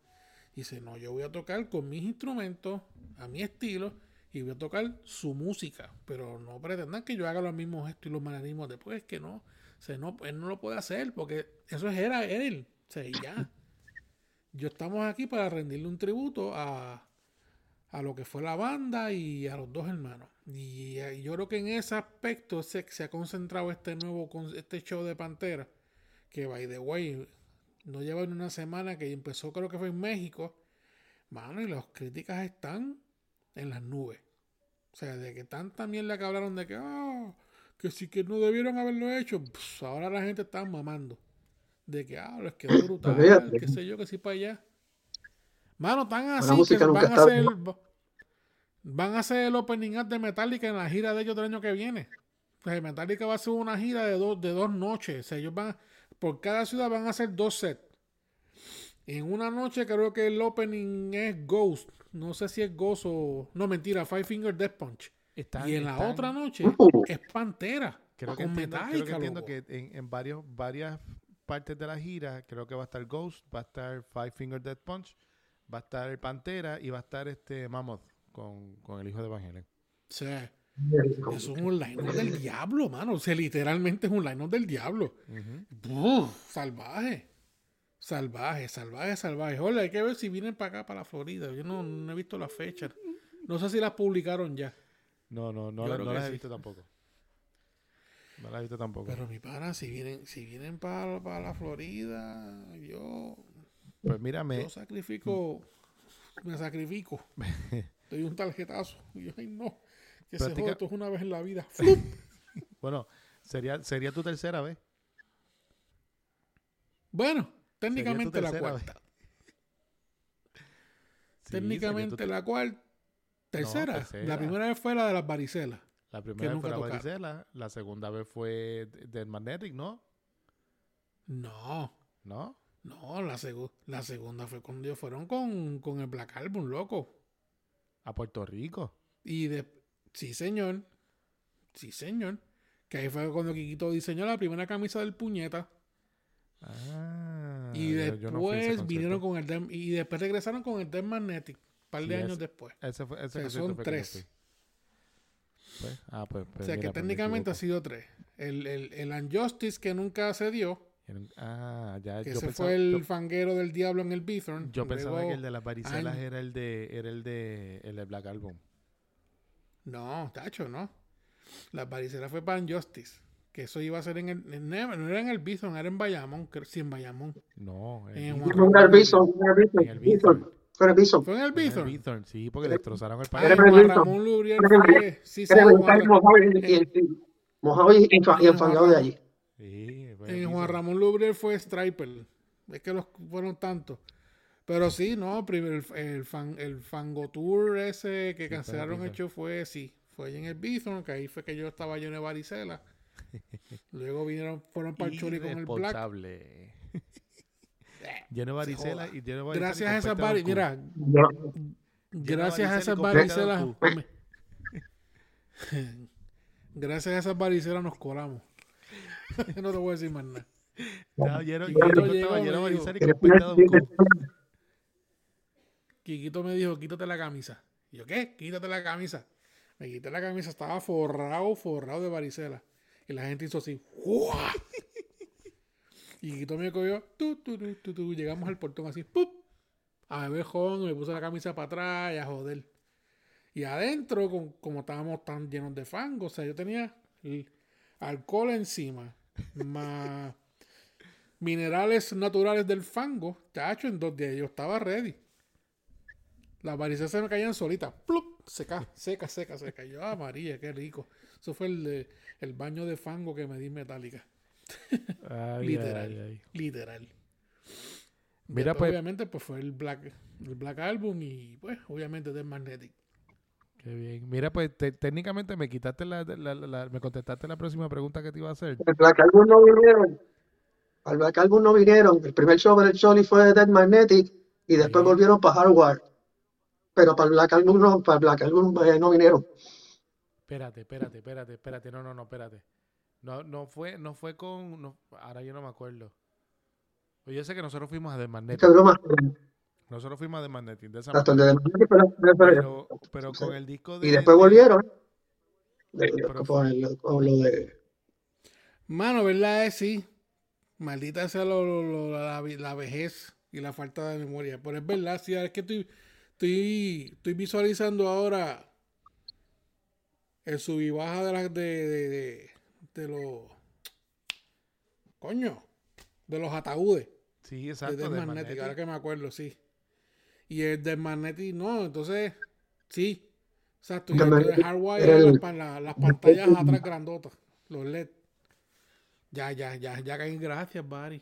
Y dice, no, yo voy a tocar con mis instrumentos, a mi estilo, y voy a tocar su música. Pero no pretendan que yo haga los mismos gestos y los manerismos después, es que no. O sea, no, él no lo puede hacer, porque eso es era él. O sea, y ya. Yo estamos aquí para rendirle un tributo a, a lo que fue la banda y a los dos hermanos. Y, yo creo que en ese aspecto se, se ha concentrado este nuevo este show de Pantera. Que by the way, no lleva ni una semana que empezó, creo que fue en México. Mano, y las críticas están en las nubes. O sea, de que tanta mierda que hablaron de que, ah, que sí que no debieron haberlo hecho. Pues, ahora la gente está mamando. De que, ah, les quedó brutal, Olvídate. qué sé yo, que sí para allá. Mano, tan así que van a hacer, bien. van a hacer el opening act de Metallica en la gira de ellos del año que viene. O sea, Metallica va a hacer una gira de dos, de dos noches. O sea, ellos van, por cada ciudad van a hacer dos sets. En una noche creo que el opening es Ghost. No sé si es Ghost o... No, mentira, Five Finger Death Punch. Están- y en la otra noche Uh. es Pantera. Creo que con entiendo, creo que, entiendo que en, en varios, varias partes de la gira, creo que va a estar Ghost, va a estar Five Finger Death Punch, va a estar Pantera y va a estar este Mammoth con, con el hijo de sea, eso es un line del diablo, mano. O sea, literalmente es un line del diablo. Uf, salvaje. Salvaje, salvaje, salvaje. Hola, hay que ver si vienen para acá, para la Florida. Yo no, no he visto las fechas. No sé si las publicaron ya. No, no, no, la- no las he visto tampoco. No las he visto tampoco. Pero mi pana, si vienen, si vienen para, para la Florida, yo, pues mira, me, yo sacrifico, me sacrifico. Doy un tarjetazo. Y yo, ay no, que se joda, esto es una vez en la vida. bueno, sería, sería tu tercera vez. Bueno, técnicamente la cuarta. Sí, técnicamente la cuarta. Tercera. tercera. La primera vez fue la de las varicelas. La primera vez fue la tocaron. varicela, la segunda vez fue del Magnetic, ¿no? No, ¿No? no, la, segu- la segunda fue cuando ellos fueron con, con el Black Album, loco. A Puerto Rico. Y de, sí, señor. Sí, señor. Que ahí fue cuando Kikito diseñó la primera camisa del puñeta. Ah, y no después vinieron con el Death- y después regresaron con el Death Magnetic. Un par de Sí, años ese- después. Ese fue, ese O sea, son fue tres. Pues, ah, pues, pues o sea mira, que me técnicamente ha sido tres. El, el, el Unjustice que nunca se dio. Ah, ya, Que yo ese pensaba, fue el yo, fanguero del diablo en el Bithorn. yo pensaba Luego- que el de las varicelas era el de, era el de, el de Black Album. No, tacho, no. La varicela fue para Justice. Que eso iba a ser en el. en- no era en el Bison, era en Bayamón. creo- Sí, en Bayamón. No, En Fue en el Bison, fue en el en el Bison, fue en el Bison. ¿Fue en el en Bison? Sí, porque le destrozaron el país. Era en en el Juan. Ramón Lubriel en fue. Sí, en Estadio Mojado y, en enfangueado de allí. Sí, en en Juan. Ramón Lubriel fue Striper. Es que los fueron tantos. Pero sí, no, primero el, el, fan, el Fango Tour ese que en cancelaron el show fue, sí, fue en el Bison, que ahí fue que yo estaba lleno de varicela. Luego vinieron, fueron para el Choli con el Black. Lleno de varicela y lleno de varicela Gracias a esas varicelas, mira, gracias a esas varicelas, gracias a esas varicelas nos colamos. no te voy a decir más nada. Estaba lleno, varicela y. Kikito me dijo, quítate la camisa. Y yo, ¿qué? Quítate la camisa. Me quité la camisa, estaba forrado, forrado de varicela. Y la gente hizo así. Y Kikito me cogió. Tu, tu, tu. Llegamos al portón así. ¡pup! A beber joven, me puse la camisa para atrás y joder. Y adentro, con- como estábamos tan llenos de fango, o sea, yo tenía alcohol encima, más minerales naturales del fango, chacho, en dos días yo estaba ready. Las varicelas se me caían solitas, ¡plup! seca, seca, seca, seca. Yo, ah, María, qué rico. Eso fue el, de- el baño de fango que me di metálica. Ay, Literal. ay, ay. Literal. Mira, Después, pues- obviamente, pues fue el Black, el Black Album y, pues, obviamente, The Magnetic. Qué bien. Mira, pues te- técnicamente me quitaste la, la- la- la- me contestaste la próxima pregunta que te iba a hacer. El Black Album no vinieron. Para el Black Album no vinieron. El primer show del Johnny fue de Dead Magnetic y después Sí. volvieron para Hardware. Pero para el Black Album no, para el Black Album eh, no vinieron. Espérate, espérate, espérate, espérate. No, no, no, espérate. No, no fue, no fue con. no- ahora yo no me acuerdo. Oye, yo sé que nosotros fuimos a The Magnetic. broma. Nosotros fuimos a The Magnetic. De esa Hasta el manera. pero, pero con el disco de. Y después de- volvieron. De- de- Pero con, el- con lo de. Mano, ¿verdad? Es sí. Maldita sea lo- lo- lo- la, la vejez y la falta de memoria. Pero es verdad, sí, es que estoy, estoy, estoy visualizando ahora el sub y baja de las de, de, de, de los coño, de los ataúdes Sí, de exacto. De Magnetic, Magnetic. ahora que me acuerdo, sí. Y el Dead Magnetic, no, entonces, sí. Exacto. Y el de Hardwire, las, pan- la- las pantallas atrás grandotas, los LED. Ya, ya, ya, ya caen, gracias, Barry.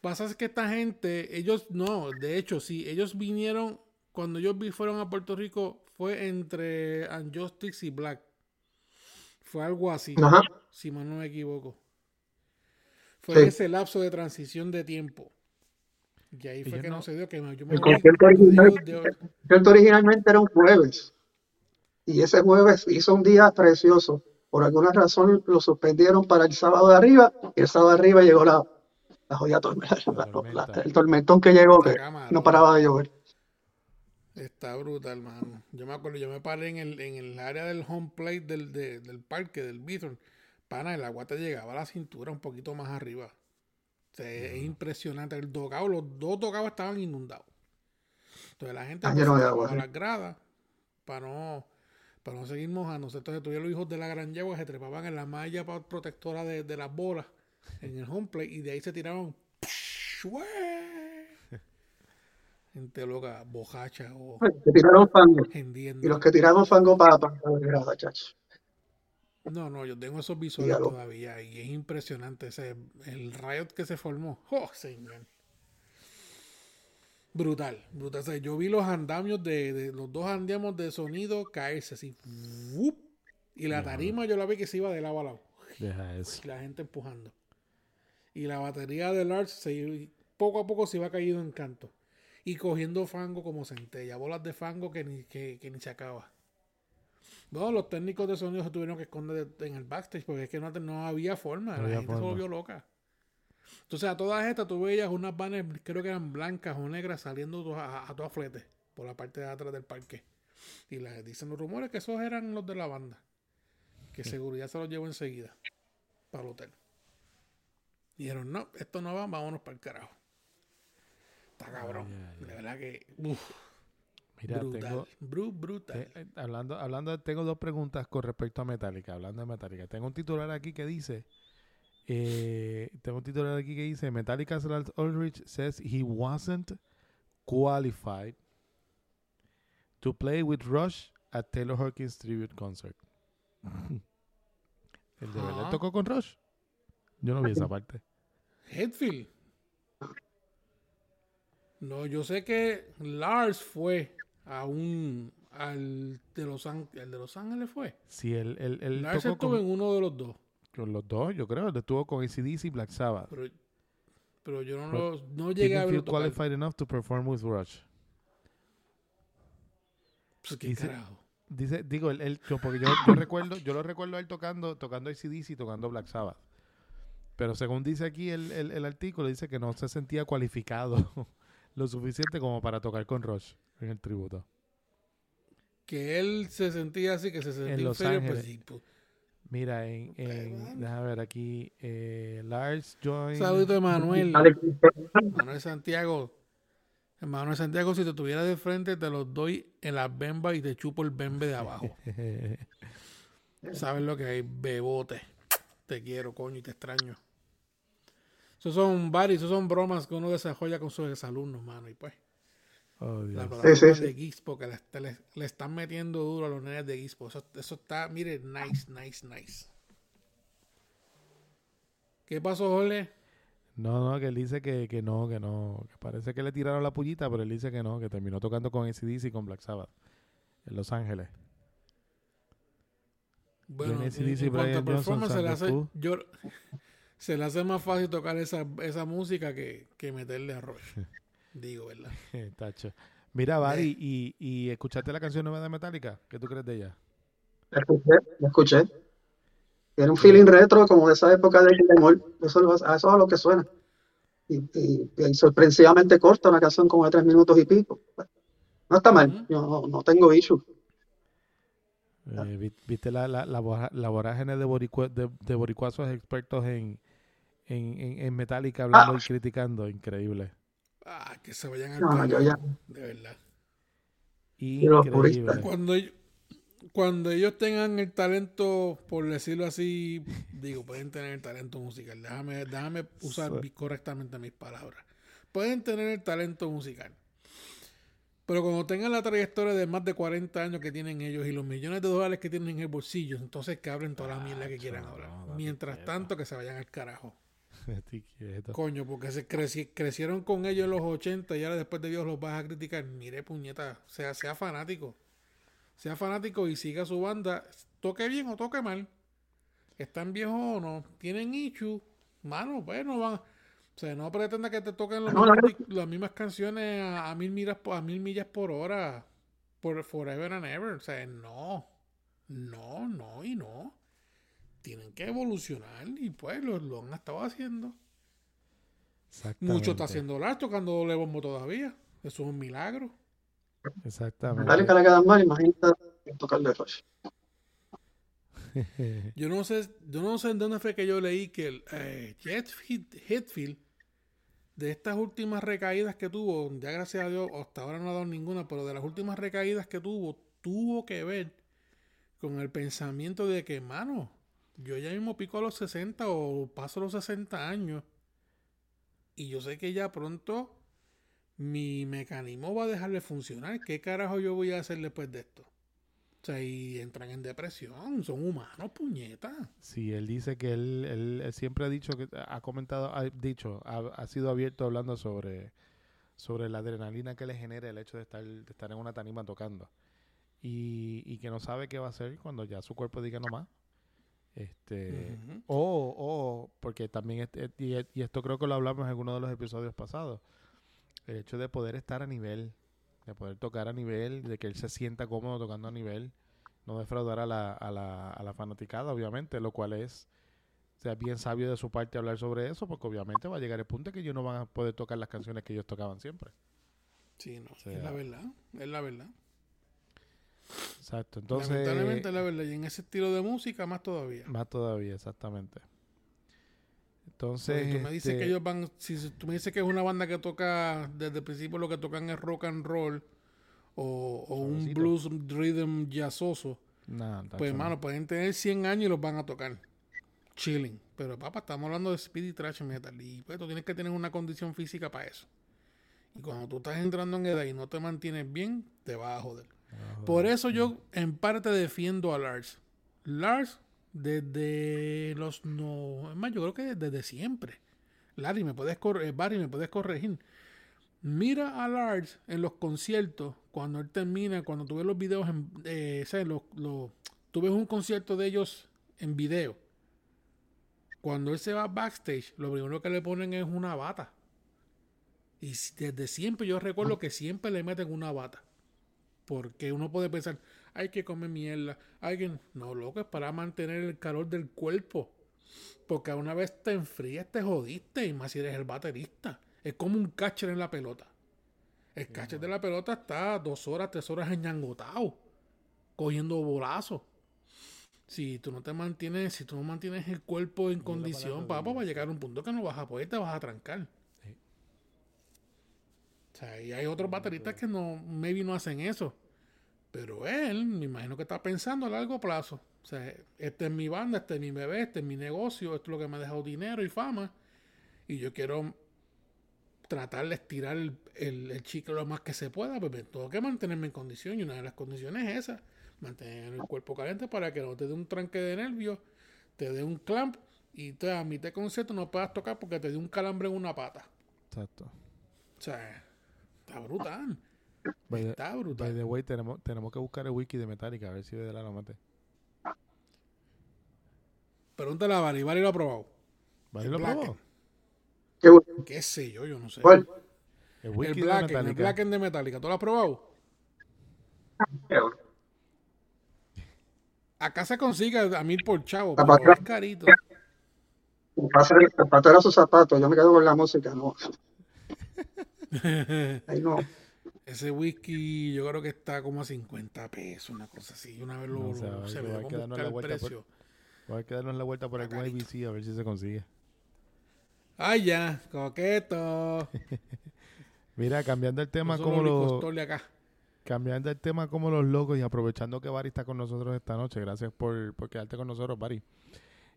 Pasa es que esta gente, ellos no, de hecho, sí, ellos vinieron, cuando ellos vi- fueron a Puerto Rico, fue entre Unjustice y Black. Fue algo así, Ajá. si mal no me equivoco. Fue Sí. ese lapso de transición de tiempo. Y ahí fue que no, no- se dio, que me- yo me El concierto original, originalmente era un jueves. Y ese jueves hizo un día precioso. Por alguna razón lo suspendieron para el sábado de arriba. Y el sábado de arriba llegó la, la jodida tormenta, la- tormenta. la- el tormentón que llegó, que no paraba de llover. Está brutal, mano. Yo me acuerdo, yo me paré en el, en el área del home plate del, de- del parque, del Bithorn. Pana, el agua te llegaba a la cintura un poquito más arriba. O sea, es impresionante. El dogado, los dos dogados estaban inundados. Entonces la gente trepaba agua, a las gradas para no, para no seguir mojándose. Entonces tuvieron los hijos de la gran yegua se trepaban en la malla protectora de, de las bolas en el home plate y de ahí se tiraban. Gente loca, bojacha o que tiraron fango. hendiendo. Y los que tiraron fango para, para la chacho. No, no, yo tengo esos visuales Dígalo. todavía y es impresionante ese el riot que se formó. ¡Oh, señor! Brutal, brutal. O sea, yo vi los andamios de, de- los dos andamios de sonido caerse así. ¡wup! Y la tarima yo la vi que se iba de lado a lado. Deja eso. Y la gente empujando. Y la batería de Lars se iba- poco a poco se iba cayendo en canto. Y cogiendo fango como centella. Bolas de fango que ni, que, que ni se acaba. No, los técnicos de sonido se tuvieron que esconder de- en el backstage porque es que no, no había forma. No la gente se forma. volvió loca. Entonces a todas estas tú veías unas banners, creo que eran blancas o negras, saliendo a, a, a todas fletes por la parte de atrás del parque. Y la- dicen los rumores que esos eran los de la banda. Que seguridad se los llevó enseguida para el hotel. Dijeron, no, esto no va, vámonos para el carajo. Está cabrón. De verdad que, uf, Mira, brutal. tengo, bru- brutal. eh, eh, hablando, hablando, tengo dos preguntas con respecto a Metallica. Hablando de Metallica, tengo un titular aquí que dice, eh, tengo un titular aquí que dice, Metallica Lars Ulrich says he wasn't qualified to play with Rush at Taylor Hawkins tribute concert. ¿El de verdad tocó con Rush? Yo no vi esa parte. Hetfield. No, yo sé que Lars fue a un al de Los Ángeles, el de Los Ángeles fue. Si él, él, él Lars tocó estuvo con, en uno de los dos, con los dos, yo creo. Él estuvo con ACDC y Black Sabbath. pero pero yo no, Pero lo- no llegué a verlo feel qualified enough to perform with Rush. Pues, ¿qué Dice- carajo? Dice, digo, él, él- yo- porque yo, yo recuerdo, yo lo recuerdo a él tocando, tocando ACDC y tocando Black Sabbath. Pero según dice aquí el, el, el artículo, dice que no se sentía cualificado lo suficiente como para tocar con Rush en el tributo. Que él se sentía así, que se sentía Los inferior, pues, Ángeles. sí, pues. Mira, en, en déjame ver aquí, eh, Lars join. Saludito de Manuel. Manuel Santiago. Manuel Santiago, si te tuviera de frente, te los doy en las bembas y te chupo el bembe de abajo. ¿Sabes lo que hay? Bebote. Te quiero, coño, y te extraño. Esos son varios, esos son bromas que uno desarrolla con sus exalumnos, mano. Y pues, Oh, la plataforma Sí, sí, sí. de Gizpo, que le, le- le están metiendo duro a los nenes de Gizpo. Eso, eso está, mire, nice, nice, nice. ¿Qué pasó, Jorge? No, no, que él dice que, que no, que no. Que parece que le tiraron la pullita, pero él dice que no, que terminó tocando con ACDC y con Black Sabbath en Los Ángeles. Bueno, en, AC/DC, en cuanto a Brian Johnson, performance, se le hace, yo, Se le hace más fácil tocar esa, esa música que, que meterle a Rush. Digo, ¿verdad? Tacho. Mira, Barry, ¿y, ¿y escuchaste la canción nueva de Metallica? ¿Qué tú crees de ella? La escuché, la escuché. Tiene un feeling retro como de esa época de Gilmore. Eso, es- a eso es a lo que suena. Y, y- y sorpresivamente corta, una canción como de tres minutos y pico. No está mal, yo no, no tengo issue. Eh, vi- ¿Viste la, la, la, bora- la vorágine de, boricua- de, de boricuazos expertos en, en, en, en Metallica hablando Ah. y criticando? Increíble. Ah, que se vayan al No, ya. De verdad. los puristas. Increíble. Cuando, ellos- cuando ellos tengan el talento, por decirlo así, digo, pueden tener el talento musical. Déjame, déjame usar Sí. correctamente mis palabras. Pueden tener el talento musical. Pero cuando tengan la trayectoria de más de 40 años que tienen ellos y los millones de dólares que tienen en el bolsillo, entonces que abren toda la mierda que quieran no, hablar. Mientras tanto, que se vayan al carajo. Estoy quieto. Coño, porque se creci- crecieron con ellos en los 80 y ahora después de Dios los vas a criticar. Mire, puñeta, sea, sea fanático. Sea fanático y siga su banda. Toque bien o toque mal. Están viejos o no. Tienen issue. Mano, bueno, van. O sea, no pretenda que te toquen los No, no, las mismas canciones a, a mil millas, a mil millas por hora. Por forever and ever. O sea, no. No, no y no. Tienen que evolucionar y pues lo, lo han estado haciendo. Mucho está haciendo Lars tocando doble bombo todavía. Eso es un milagro. Exactamente. Metallica le quedan mal, imagínate tocarle Rush. Yo no sé, yo no sé en dónde fue que yo leí que el eh, Jet Hit- Hetfield, de estas últimas recaídas que tuvo, ya gracias a Dios, hasta ahora no ha dado ninguna, pero de las últimas recaídas que tuvo, tuvo que ver con el pensamiento de que, mano, yo ya mismo pico a los 60 o paso los 60 años y yo sé que ya pronto mi mecanismo va a dejar de funcionar. ¿Qué carajo yo voy a hacer después de esto? O sea, y entran en depresión, son humanos, puñetas. Sí, él dice que él, él, siempre ha dicho que ha comentado, ha dicho, ha, ha sido abierto hablando sobre, sobre la adrenalina que le genera el hecho de estar, de estar en una tanima tocando. Y, y que no sabe qué va a hacer cuando ya su cuerpo diga no más. Este, o, o, porque también, este- y, y esto creo que lo hablamos en alguno de los episodios pasados, el hecho de poder estar a nivel, de poder tocar a nivel, de que él se sienta cómodo tocando a nivel, no defraudar a la, a la, a la fanaticada, obviamente, lo cual es o sea, bien sabio de su parte hablar sobre eso, porque obviamente va a llegar el punto que ellos no van a poder tocar las canciones que ellos tocaban siempre. Sí, no, sea, es la verdad, es la verdad. Exacto, entonces, Lamentablemente la verdad, y en ese estilo de música más todavía. más todavía, exactamente. Entonces, Porque tú me dices este, que ellos van, si tú me dices que es una banda que toca desde el principio lo que tocan es rock and roll o, o un blues rhythm jazzoso, nah, pues no. hermano, pueden tener 100 años y los van a tocar. Chilling. Pero papá, estamos hablando de speedy trash metal y pues tú tienes que tener una condición física para eso. Y cuando tú estás entrando en edad y no te mantienes bien, te vas a joder. Ah, Por eso yo en parte defiendo a Lars. Lars desde los no, es más, yo creo que desde siempre. Larry, me puedes corregir, Barry, me puedes corregir. Mira a Lars en los conciertos cuando él termina, cuando tú ves los videos en, eh, los- tú ves un concierto de ellos en video. Cuando él se va backstage, lo primero que le ponen es una bata. Y desde siempre yo recuerdo que siempre le meten una bata. Porque uno puede pensar, hay que comer mierda, hay que... No, loco, es para mantener el calor del cuerpo. Porque a una vez te enfrías, te jodiste, y más si eres el baterista. Es como un catcher en la pelota. El catcher de la pelota está dos horas, tres horas enñangotado, cogiendo bolazos. Si tú no te mantienes, si tú no mantienes el cuerpo en condición, papá, va a llegar a un punto que no vas a poder, te vas a trancar. O sea, y hay otros bateristas que no, maybe no hacen eso. Pero él, me imagino que está pensando a largo plazo. O sea, esta es mi banda, este es mi bebé, este es mi negocio, esto es lo que me ha dejado dinero y fama. Y yo quiero tratar de estirar el, el, el chicle lo más que se pueda, pues me tengo que mantenerme en condición. Y una de las condiciones es esa, mantener el cuerpo caliente para que no te dé un tranque de nervios, te dé un clamp y te, a mitad de concierto no puedas tocar porque te dé un calambre en una pata. Exacto. O sea, está brutal. By the, Está by brutal. the way, tenemos, tenemos que buscar el wiki de Metallica, a ver si de la lo mete. Pregúntale a Bari, Bari lo ha probado. ¿Barry El lo probó? Qué. ¿Qué sé yo? Yo no sé. ¿Cuál? El El Blacken, el Metallica. Blacken de Metallica. ¿Tú lo has probado? Acá se consigue a mil por chavo, pero patrona. es carito. El zapato era su zapato. Yo me quedo con la música. No. No. Ese whisky yo creo que está como a 50 pesos, una cosa así. Una vez lo, No sé, lo- hay se que- hay que con darnos buscar la el vuelta por- precio. Vamos a quedarnos la vuelta por algún carito. ABC a ver si se consigue. Ay, ya, coqueto. Mira, cambiando el tema como lo los acá. cambiando el tema como los locos y aprovechando que Bari está con nosotros esta noche. Gracias por, por quedarte con nosotros, Bari.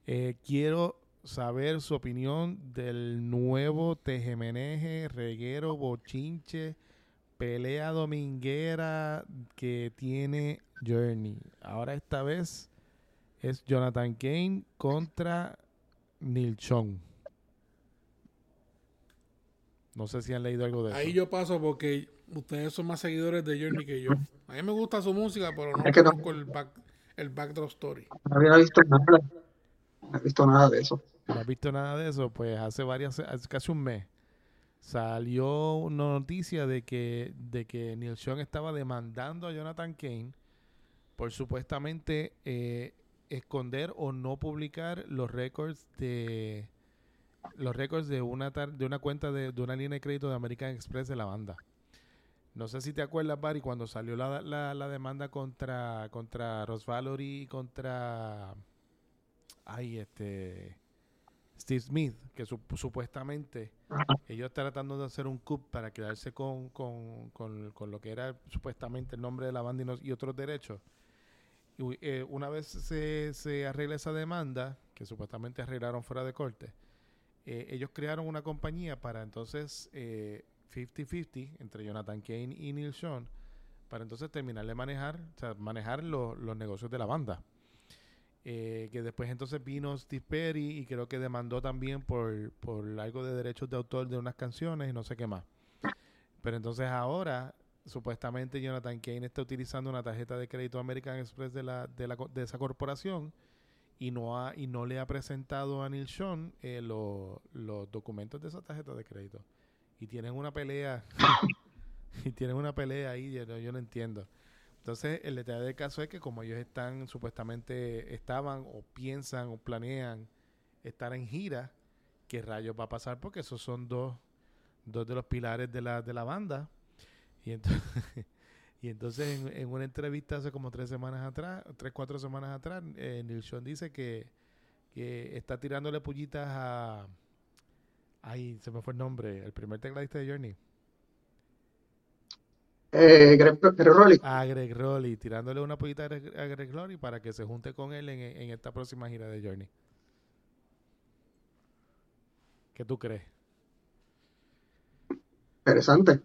Eh, quiero saber su opinión del nuevo tejemeneje, reguero, bochinche, pelea dominguera que tiene Journey. Ahora esta vez es Jonathan Kane contra Neil Chong. No sé si han leído algo de Ahí eso. yo paso porque ustedes son más seguidores de Journey que yo. A mí me gusta su música, pero no Es que no- conozco el, back, el backdrop story. No había visto nada. No he visto nada de eso. ¿No has visto nada de eso? Pues hace varias, casi un mes salió una noticia de que, de que Neil estaba demandando a Jonathan Kane por supuestamente eh, esconder o no publicar los récords de los récords de una de una cuenta de, de una línea de crédito de American Express de la banda. No sé si te acuerdas, Barry, cuando salió la, la, la demanda contra contra Ross Valory y contra ay, este Steve Smith, que sup- supuestamente ellos tratando de hacer un coup para quedarse con, con, con- lo que era supuestamente el nombre de la banda y, otros derechos. Y, eh, una vez se, se arregla esa demanda, que supuestamente arreglaron fuera de corte, eh, ellos crearon una compañía para entonces eh, 50-50 entre Jonathan Kane y Neil Sean, para entonces terminar de manejar, o sea, manejar lo- los negocios de la banda. Eh, que después entonces vino Steve Perry y creo que demandó también por, por algo de derechos de autor de unas canciones y no sé qué más. Pero entonces ahora, supuestamente Jonathan Kane está utilizando una tarjeta de crédito American Express de, la, de, la, de esa corporación y no, ha, y no le ha presentado a Neil Sean eh, lo- los documentos de esa tarjeta de crédito. Y tienen una pelea, y tienen una pelea ahí, yo no entiendo. Entonces, el detalle del caso es que como ellos están, supuestamente estaban o piensan o planean estar en gira, ¿qué rayos va a pasar? Porque esos son dos, dos de los pilares de la, de la banda. Y entonces, en una entrevista hace como tres semanas atrás, tres, cuatro semanas atrás, eh, Neil Sean dice que, que está tirándole pullitas a... Ay, se me fue el nombre, el primer tecladista de Journey. Eh, Greg, Greg Rowley. a Greg Rolly, tirándole una pollita a Greg, a Greg Rolly para que se junte con él en, en esta próxima gira de Journey. ¿Qué tú crees? Interesante.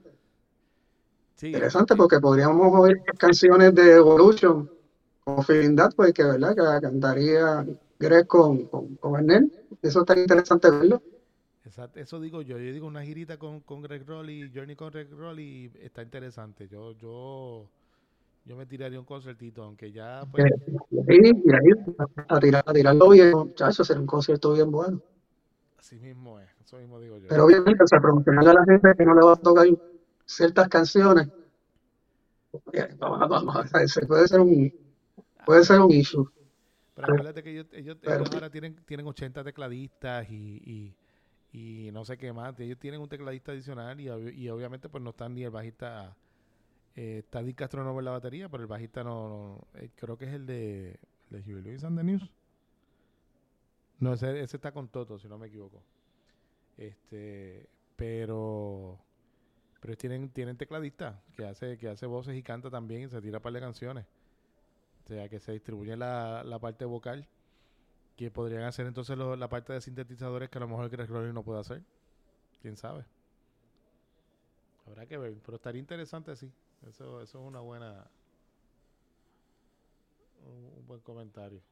Sí, Interesante porque podríamos oír canciones de Evolution o That, pues que verdad que la cantaría Greg con, con, con. Eso está interesante verlo. Exacto, eso digo yo. Yo digo una girita con, con Greg Rolly, Journey con Greg Rolly, está interesante. Yo, yo, yo me tiraría un concertito, aunque ya pues, y, y ahí, a, tirar, a tirarlo bien, muchachos, será un concierto bien bueno. así mismo es. Eso mismo digo yo. Pero obviamente, o sea, promocionarle a la gente que no le va a tocar ciertas canciones, eh, vamos, vamos, puede ser un, puede ser un issue. Pero acuérdate que ellos, ellos, Pero- ellos ahora tienen, tienen 80 tecladistas y, y, y no sé qué más. Ellos tienen un tecladista adicional y, y obviamente pues no están ni el bajista. Eh, está Dick Castro en la batería, pero el bajista no, no- eh, creo que es el de, el de Huey News. No, ese, ese está con Toto, si no me equivoco. Este, pero pero tienen tienen tecladista que hace que hace voces y canta también y se tira un par de canciones. O sea, que se distribuye la, la parte vocal, que podrían hacer entonces lo- la parte de sintetizadores que a lo mejor Greg Rolling no puede hacer. ¿Quién sabe? Habrá que ver, pero estaría interesante, sí. Eso, eso es una buena... Un, un buen comentario.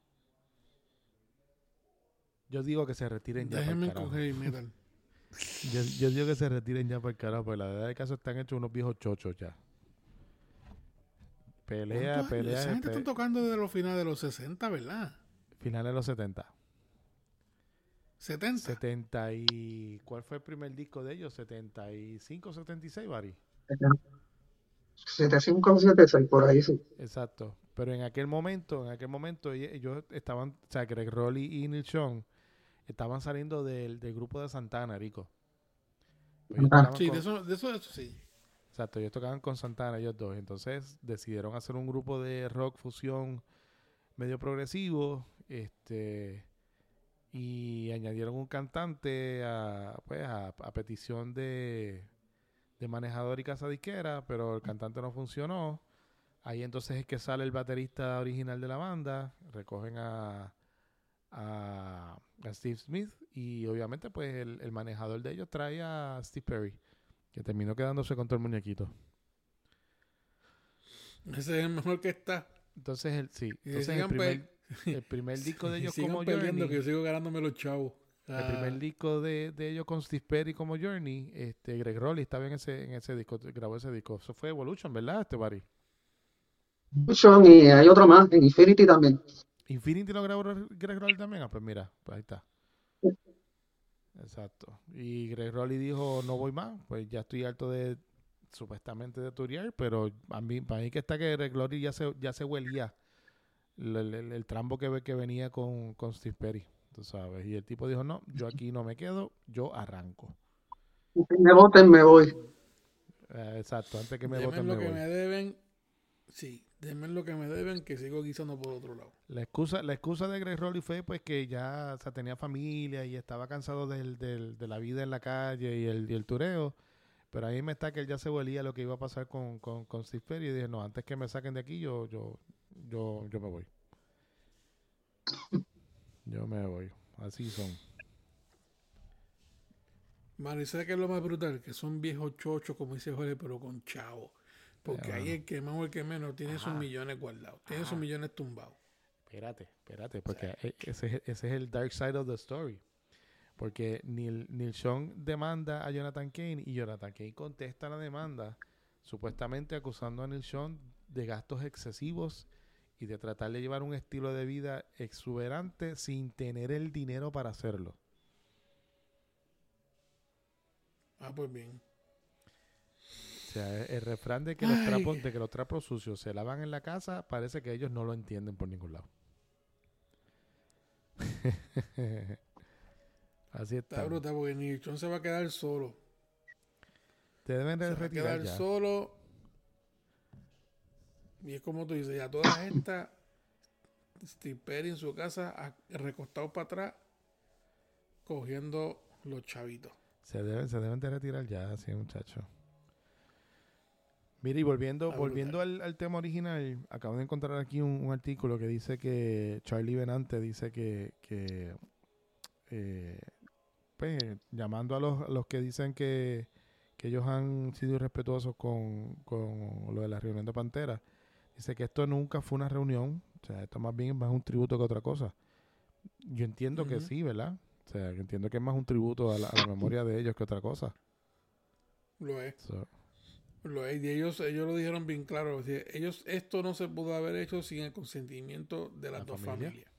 Yo digo que se retiren ya Déjenme heavy metal. Yo, yo digo que se retiren ya para el carajo, porque la verdad del caso están hechos unos viejos chochos ya. Pelea, pelea, Esa gente pe- está tocando desde los finales de los 60, ¿verdad? Finales de los 70. 70. 70 y... ¿Cuál fue el primer disco de ellos? 75, 76, Barry. 75 o 76, por ahí sí. Exacto. Pero en aquel momento, en aquel momento ell- ellos estaban, o sea, Greg Rowley y Neil Sean estaban saliendo del, del grupo de Santana, Rico. Ah. Sí, con- de eso, de eso, de eso sí. Exacto, ellos tocaban con Santana, ellos dos. Entonces decidieron hacer un grupo de rock fusión medio progresivo. Este. Y añadieron un cantante a, pues, a, a petición de, de manejador y casa disquera, pero el cantante no funcionó. Ahí entonces es que sale el baterista original de la banda. Recogen a, a, a Steve Smith y obviamente pues el, el manejador de ellos trae a Steve Perry. Que terminó quedándose con todo el muñequito. Ese es el mejor que está. Entonces, el, sí. Entonces, el primer, pe- el primer disco de ellos como Journey. que yo sigo ganándome los chavos. El Ah, primer disco de, de ellos con Steve Perry como Journey, este, Greg Rowley estaba en ese, en ese disco, grabó ese disco. Eso fue Evolution, ¿verdad, este Barry? Evolution, Y hay otro más, en Infinity también. Infinity lo grabó Greg Rowley también. Ah, pues mira, pues ahí está. Exacto. Y Greg Rowley dijo, no voy más, pues ya estoy harto de, supuestamente de turear, pero a mí, para mí que está que Greg Rowley ya se, ya se huelía el, el, el- trambo que, ve- que venía con, con Steve Perry, tú sabes. Y el tipo dijo, no, yo aquí no me quedo, yo arranco. Me voten, me voy. Eh, exacto, antes que me denme voten lo me que voy. me deben. Sí, denme lo que me deben, que sigo guisando por otro lado. La excusa, la excusa de Greg Rowley fue pues que ya o sea, tenía familia y estaba cansado del, del- de la vida en la calle y el, y el tureo. Pero ahí me está que él ya se volía lo que iba a pasar con, con, con Steve Perry y dije, no, antes que me saquen de aquí, yo, yo, yo, yo me voy. Yo me voy. Así son. Mano, y ¿sabes qué es lo más brutal? Que son viejos chochos, como dice Jorge, pero con chavo. Porque Ya, ahí el que más o el que menos tiene sus millones guardados. Tiene sus millones tumbados. Espérate, espérate, porque e- ese, es- ese es el dark side of the story. Porque Neil, Neil Sean demanda a Jonathan Kane y Jonathan Kane contesta la demanda, supuestamente acusando a Neil Sean de gastos excesivos y de tratar de llevar un estilo de vida exuberante sin tener el dinero para hacerlo. Ah, pues bien. O sea, el, el refrán de que, los trapos, de que los trapos sucios se lavan en la casa parece que ellos no lo entienden por ningún lado. Así Está está. brutal porque Nilchon se va a quedar solo. Te deben Se de va a quedar ya. solo. Y es como tú dices, ya toda esta Steve Perry en su casa, recostado para atrás, cogiendo los chavitos. Se deben, se deben de retirar ya, sí, muchacho. Mira, y volviendo, volviendo al, al tema original, acabo de encontrar aquí un, un artículo que dice que Charlie Benante dice que, que eh, pues, llamando a los, a los que dicen que, que ellos han sido irrespetuosos con, con lo de la reunión de Pantera, dice que esto nunca fue una reunión, o sea, esto más bien es más un tributo que otra cosa. Yo entiendo que sí, ¿verdad? O sea, que entiendo que es más un tributo a la, a la memoria de ellos que otra cosa. Lo es. So, Lo es. Y ellos, ellos lo dijeron bien claro. o sea, ellos, esto no se pudo haber hecho sin el consentimiento de las La dos familia. familias.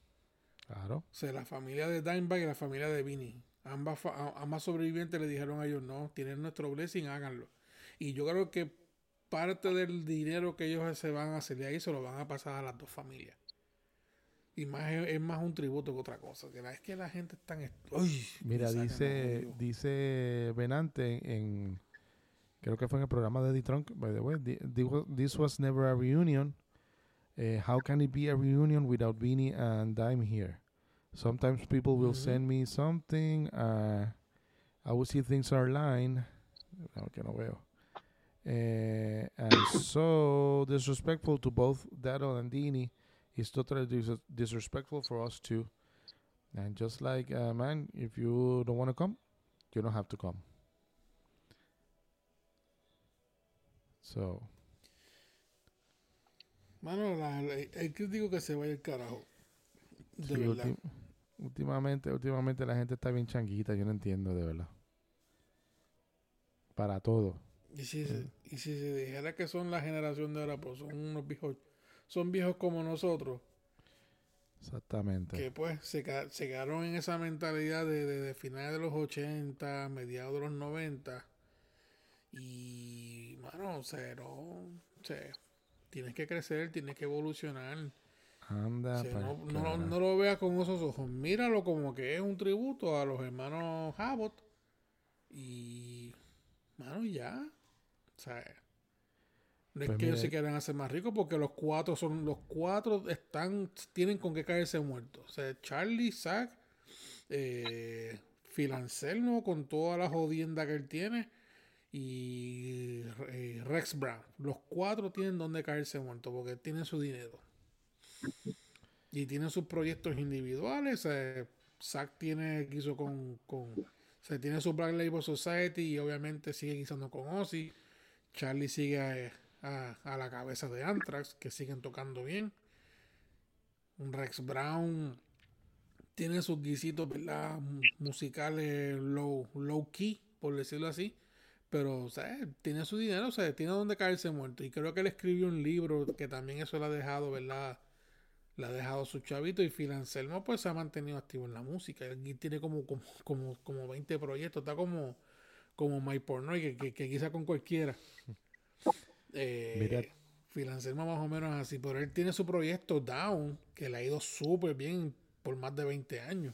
claro. O sea, la familia de Dimebag y la familia de Vinny. Ambas, ambas sobrevivientes le dijeron a ellos, no, tienen nuestro blessing, háganlo. Y yo creo que parte del dinero que ellos se van a hacer de ahí se lo van a pasar a las dos familias. Y más es, es más un tributo que otra cosa. Que la, es que la gente es tan... Uy, Mira, dice, dice Benante en, creo que fue en el programa de D-Trunk, by the way, thi- thi- wa- this was never a reunion. Eh, how can it be a reunion without Beanie and Dime here? Sometimes people will send me something, uh, I will see things are line, no, que no veo. Eh, and so disrespectful to both Dado and Dini is totally dis- disrespectful for us too. And just like, uh, man, if you don't want to come, you don't have to come. So, Mano, la- la- el crítico que se vaya el carajo. De sí, verdad. ulti- últimamente, últimamente la gente está bien changuita, yo no entiendo de verdad. Para todo. Y si, se, y si se dijera que son la generación de ahora, pues son unos viejos, son viejos como nosotros. Exactamente. Que pues se, se quedaron en esa mentalidad de, de, de finales de los 80, mediados de los 90. Y, mano, o sea, no, o sea, tienes que crecer, tienes que evolucionar. Anda, O sea, pa'l no, no, no lo veas con esos ojos. Míralo como que es un tributo a los hermanos Abbott. Y, mano, ya. O sea, no es Pues que ellos se quieran hacer más ricos porque los cuatro son, los cuatro están, tienen con qué caerse muertos. O sea, Charlie, Zack, eh, Phil Anselmo con toda la jodienda que él tiene y eh, Rex Brown. Los cuatro tienen donde caerse muertos porque tienen su dinero. Y tienen sus proyectos individuales. eh, Zack tiene quiso con, con o sea, tiene su Black Label Society y obviamente sigue guisando con Ozzy. Charlie sigue a, la cabeza de Anthrax, que siguen tocando bien. Rex Brown tiene sus guisitos, ¿verdad? Mu- Musicales low, low key, por decirlo así. Pero, sea, tiene su dinero, o sea, tiene donde caerse muerto. Y creo que él escribió un libro que también eso le ha dejado, ¿verdad? Le ha dejado su chavito. Y Phil Anselmo, pues se ha mantenido activo en la música. Él tiene como, como, como, como 20 proyectos. Está como, como My Pornoy, que, que, que quizá con cualquiera. Eh, Anselmo más o menos así. Pero él tiene su proyecto Down, que le ha ido súper bien por más de 20 años.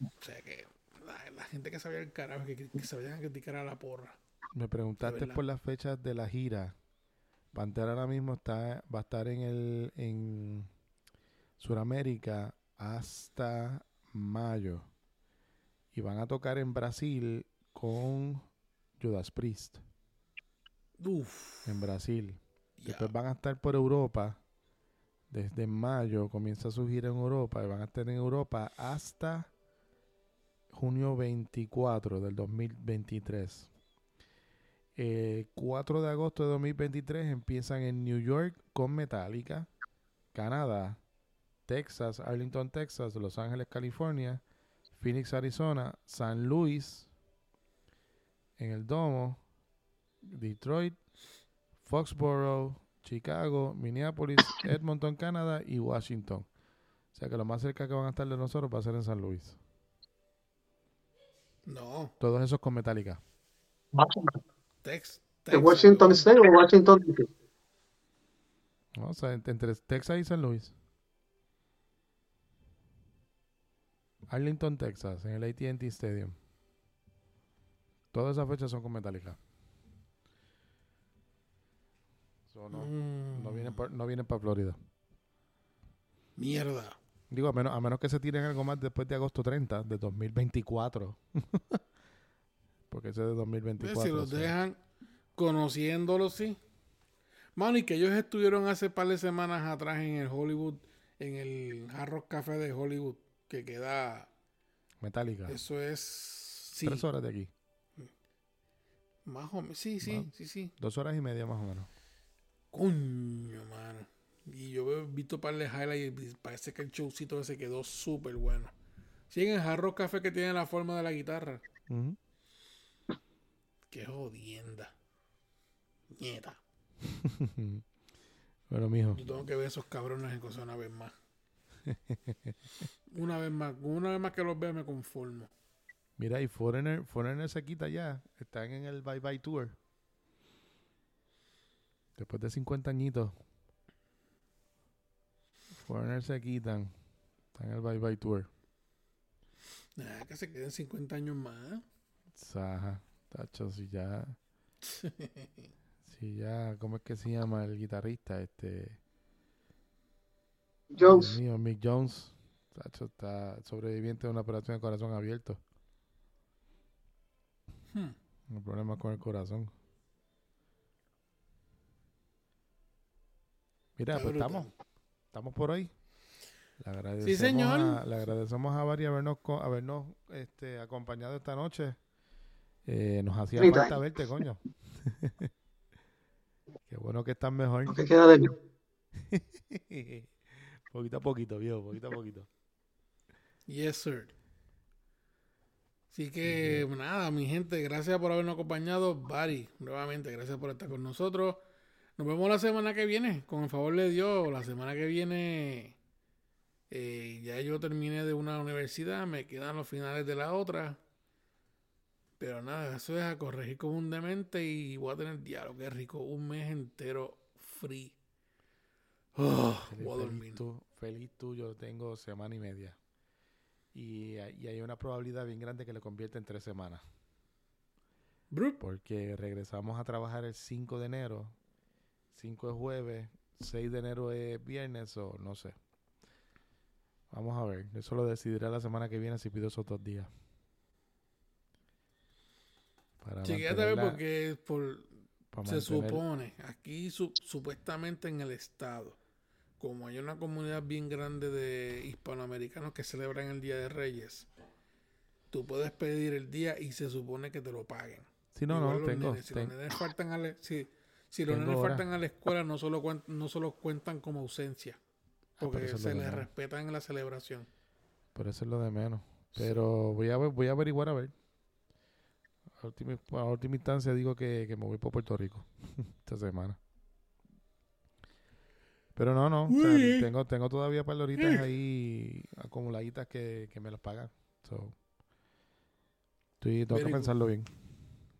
O sea que la, la gente que sabía el carajo, que, que se vayan a criticar a la porra. Me preguntaste por las fechas de la gira. Pantera ahora mismo está, va a estar en el en Sudamérica hasta mayo. Y van a tocar en Brasil con Judas Priest Uf. en Brasil. Después van a estar por Europa. Desde mayo comienza su gira en Europa y van a estar en Europa hasta junio 24 del 2023. El 4 de agosto de 2023 empiezan en New York con Metallica, Canadá, Texas, Arlington, Texas, Los Ángeles, California, Phoenix, Arizona, San Luis, en el Domo, Detroit, Foxborough, Chicago, Minneapolis, Edmonton, Canadá y Washington. O sea que lo más cerca que van a estar de nosotros va a ser en San Luis. No, Todos esos con Metallica. Washington. Tex, ¿De Texas, Washington. State o Washington DC? ¿no? O sea, ent- entre Texas y San Luis. Arlington, Texas, en el AT&T Stadium. Todas esas fechas son con Metallica. So, no, Mm, no vienen no para Florida. Mierda. Digo, a menos, a menos que se tiren algo más después de agosto 30 de 2024. Porque ese es de Pues, 2024. si los o sea. dejan conociéndolos, sí. Mano, y que ellos estuvieron hace par de semanas atrás en el Hollywood, en el Hard Rock Café de Hollywood, que queda. Metallica. Eso es. Sí, Tres horas de aquí. Más o menos. Sí, sí, sí, sí. Dos horas y media más o menos. Coño, mano. Y yo he visto par de highlights y parece que el showcito ese quedó súper bueno. Sí, en el Hard Rock Café que tiene la forma de la guitarra. Ujú. Qué jodienda. Nieta. Bueno, mijo. Yo tengo que ver esos cabrones en cosa una vez más. una vez más. Una vez más que los vea me conformo. Mira, y Foreigner, Foreigner se quita ya. Están en el Bye Bye Tour. Después de 50 añitos. Foreigner se quitan. Están en el Bye Bye Tour. Nada, que se queden 50 años más. Saja. Tacho, si ya. si ya. ¿Cómo es que se llama el guitarrista? Este. Dios Jones. mío, Mick Jones. Tacho está sobreviviente de una operación de corazón abierto. Hmm. Un problema con el corazón. Mira, pues estamos. Estamos por hoy. Le agradecemos, señor. A, le agradecemos a Vari habernos, habernos este, acompañado esta noche. Eh, nos hacía Anytime. falta verte, coño. Qué bueno que estás mejor. Que queda de mí. poquito a poquito, viejo, poquito a poquito. Yes, sir. Así que nada, mi gente, gracias por habernos acompañado. Bari, nuevamente, gracias por estar con nosotros. Nos vemos la semana que viene, con el favor de Dios. La semana que viene Eh, ya yo terminé de una universidad, me quedan los finales de la otra. Pero nada, eso es a corregir como un demente y voy a tener diálogo, que rico, un mes entero free. Oh, Feliz, voy a feliz dormir. tú- feliz tuyo, tengo semana y media. Y, hay- y hay una probabilidad bien grande que le convierta en tres semanas. Brup. Porque regresamos a trabajar el 5 de enero. 5 es jueves, 6 de enero es viernes o no sé. Vamos a ver. Eso lo decidiré la semana que viene si pido esos dos días. Chequéate a ver porque por, se supone, aquí su- supuestamente en el estado, como hay una comunidad bien grande de hispanoamericanos que celebran el Día de Reyes, tú puedes pedir el día y se supone que te lo paguen. Sí, no, Igual no, los tengo. nenes, si los nenes faltan a la, si, si los nenes hora. faltan a la escuela no solo no solo cuentan como ausencia, Ah, porque se les menos. respeta en la celebración. Por eso es lo de menos. Pero voy a ver, voy a averiguar a ver. A última, a última instancia digo que, que me voy por Puerto Rico esta semana. Pero no, no. o sea, Muy bien. tengo, tengo todavía horitas ahí acumuladitas que, que me las pagan. So, estoy, tengo Very que good. pensarlo bien.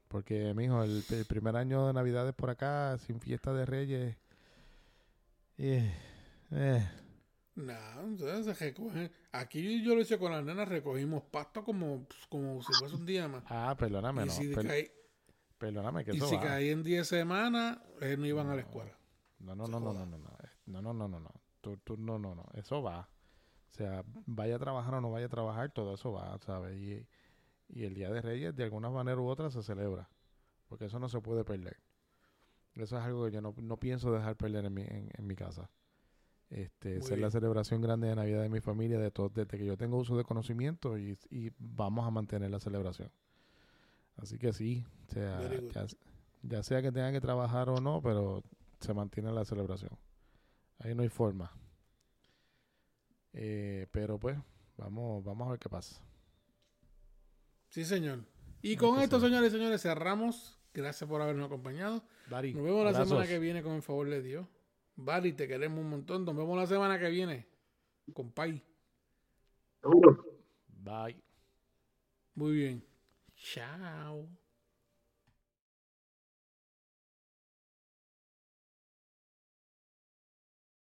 Porque, mijo, el, el primer año de Navidades por acá, sin fiesta de Reyes. eh, eh, No, entonces se recogen. Aquí yo lo hice con las nenas, recogimos pasto como, pues, como si fuese un día más. ah, perdóname, y no. si, per- caí- perdóname, que y eso si va. caían 10 semanas, eh, no iban a la escuela. No, no, no, no, no, no, no, no, no, no, no, no, tú, tú, no, no, no, eso va. O sea, vaya a trabajar o no vaya a trabajar, todo eso va, ¿sabes? Y, y el Día de Reyes, de alguna manera u otra, se celebra, porque eso no se puede perder. Eso es algo que yo no, no pienso dejar perder en mi, en, en mi casa. Este, Muy ser la celebración grande de Navidad de mi familia, de todo, desde que yo tengo uso de conocimiento y, y vamos a mantener la celebración. Así que sí, o sea, ya, ya sea que tengan que trabajar o no, pero se mantiene la celebración. Ahí no hay forma. Eh, pero pues, vamos, vamos a ver qué pasa. Sí, señor. Y con esto, ser. señores y señores, cerramos. Gracias por habernos acompañado. Dari, Nos vemos la semana que viene con el favor de Dios. Bari, te queremos un montón. Nos vemos la semana que viene. Compay. Bye. Muy bien. Chao.